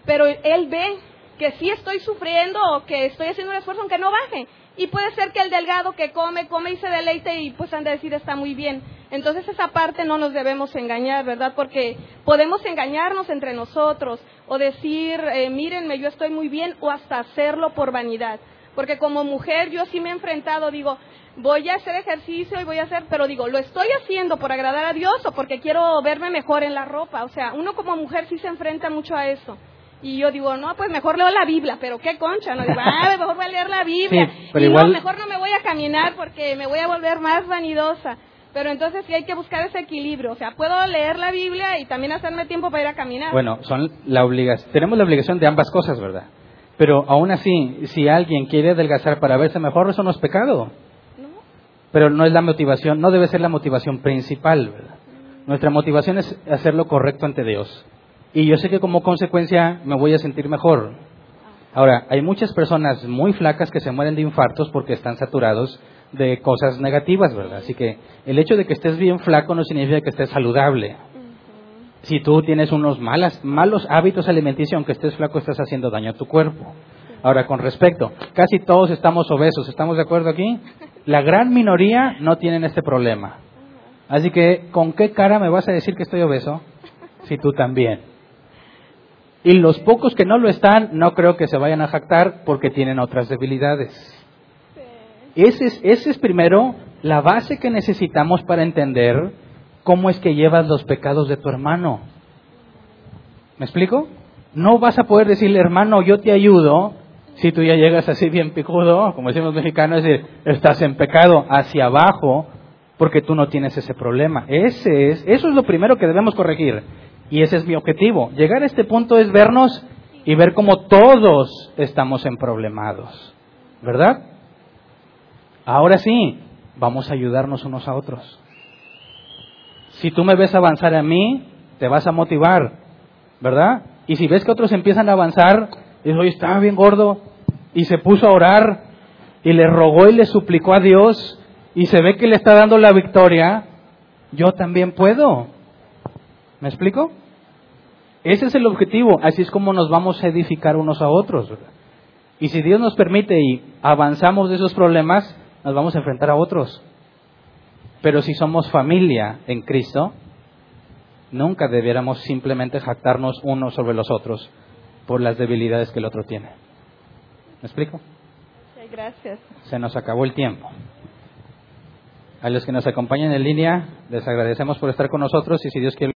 pero Él ve que sí estoy sufriendo o que estoy haciendo un esfuerzo aunque no baje. Y puede ser que el delgado que come, come y se deleite y pues han de decir está muy bien. Entonces esa parte no nos debemos engañar, ¿verdad? Porque podemos engañarnos entre nosotros o decir, eh, mírenme, yo estoy muy bien o hasta hacerlo por vanidad. Porque como mujer yo sí me he enfrentado, digo, voy a hacer ejercicio y voy a hacer, pero digo, ¿lo estoy haciendo por agradar a Dios o porque quiero verme mejor en la ropa? O sea, uno como mujer sí se enfrenta mucho a eso. Y yo digo, no, pues mejor leo la Biblia, pero qué concha, no digo, ah, mejor voy a leer la Biblia. y no, mejor no me voy a caminar porque me voy a volver más vanidosa. Pero entonces sí hay que buscar ese equilibrio. O sea, puedo leer la Biblia y también hacerme tiempo para ir a caminar. Bueno, son la obligación, tenemos la obligación de ambas cosas, ¿verdad? Pero aún así, si alguien quiere adelgazar para verse mejor, eso no es pecado. No. Pero no es la motivación, no debe ser la motivación principal, ¿verdad? Nuestra motivación es hacer lo correcto ante Dios. Y yo sé que como consecuencia me voy a sentir mejor. Ahora, hay muchas personas muy flacas que se mueren de infartos porque están saturados de cosas negativas, ¿verdad? Así que el hecho de que estés bien flaco no significa que estés saludable. Si tú tienes unos malas, malos hábitos alimenticios, aunque estés flaco, estás haciendo daño a tu cuerpo. Ahora, con respecto, casi todos estamos obesos, ¿estamos de acuerdo aquí? La gran minoría no tienen este problema. Así que, ¿con qué cara me vas a decir que estoy obeso? Si tú también. Y los pocos que no lo están, no creo que se vayan a jactar porque tienen otras debilidades. Ese es, ese es primero la base que necesitamos para entender cómo es que llevas los pecados de tu hermano. ¿Me explico? No vas a poder decirle, hermano, yo te ayudo, si tú ya llegas así bien picudo, como decimos mexicanos, es decir, estás en pecado hacia abajo, porque tú no tienes ese problema. Ese es, eso es lo primero que debemos corregir. Y ese es mi objetivo. Llegar a este punto es vernos y ver cómo todos estamos en problemados. ¿Verdad? Ahora sí, vamos a ayudarnos unos a otros. Si tú me ves avanzar a mí, te vas a motivar, ¿verdad? Y si ves que otros empiezan a avanzar, dices, oye, estaba bien gordo, y se puso a orar, y le rogó y le suplicó a Dios, y se ve que le está dando la victoria, yo también puedo. ¿Me explico? Ese es el objetivo, así es como nos vamos a edificar unos a otros. Y si Dios nos permite y avanzamos de esos problemas, nos vamos a enfrentar a otros. Pero si somos familia en Cristo, nunca debiéramos simplemente jactarnos unos sobre los otros por las debilidades que el otro tiene. ¿Me explico? Sí, gracias. Se nos acabó el tiempo. A los que nos acompañan en línea, les agradecemos por estar con nosotros y si Dios quiere.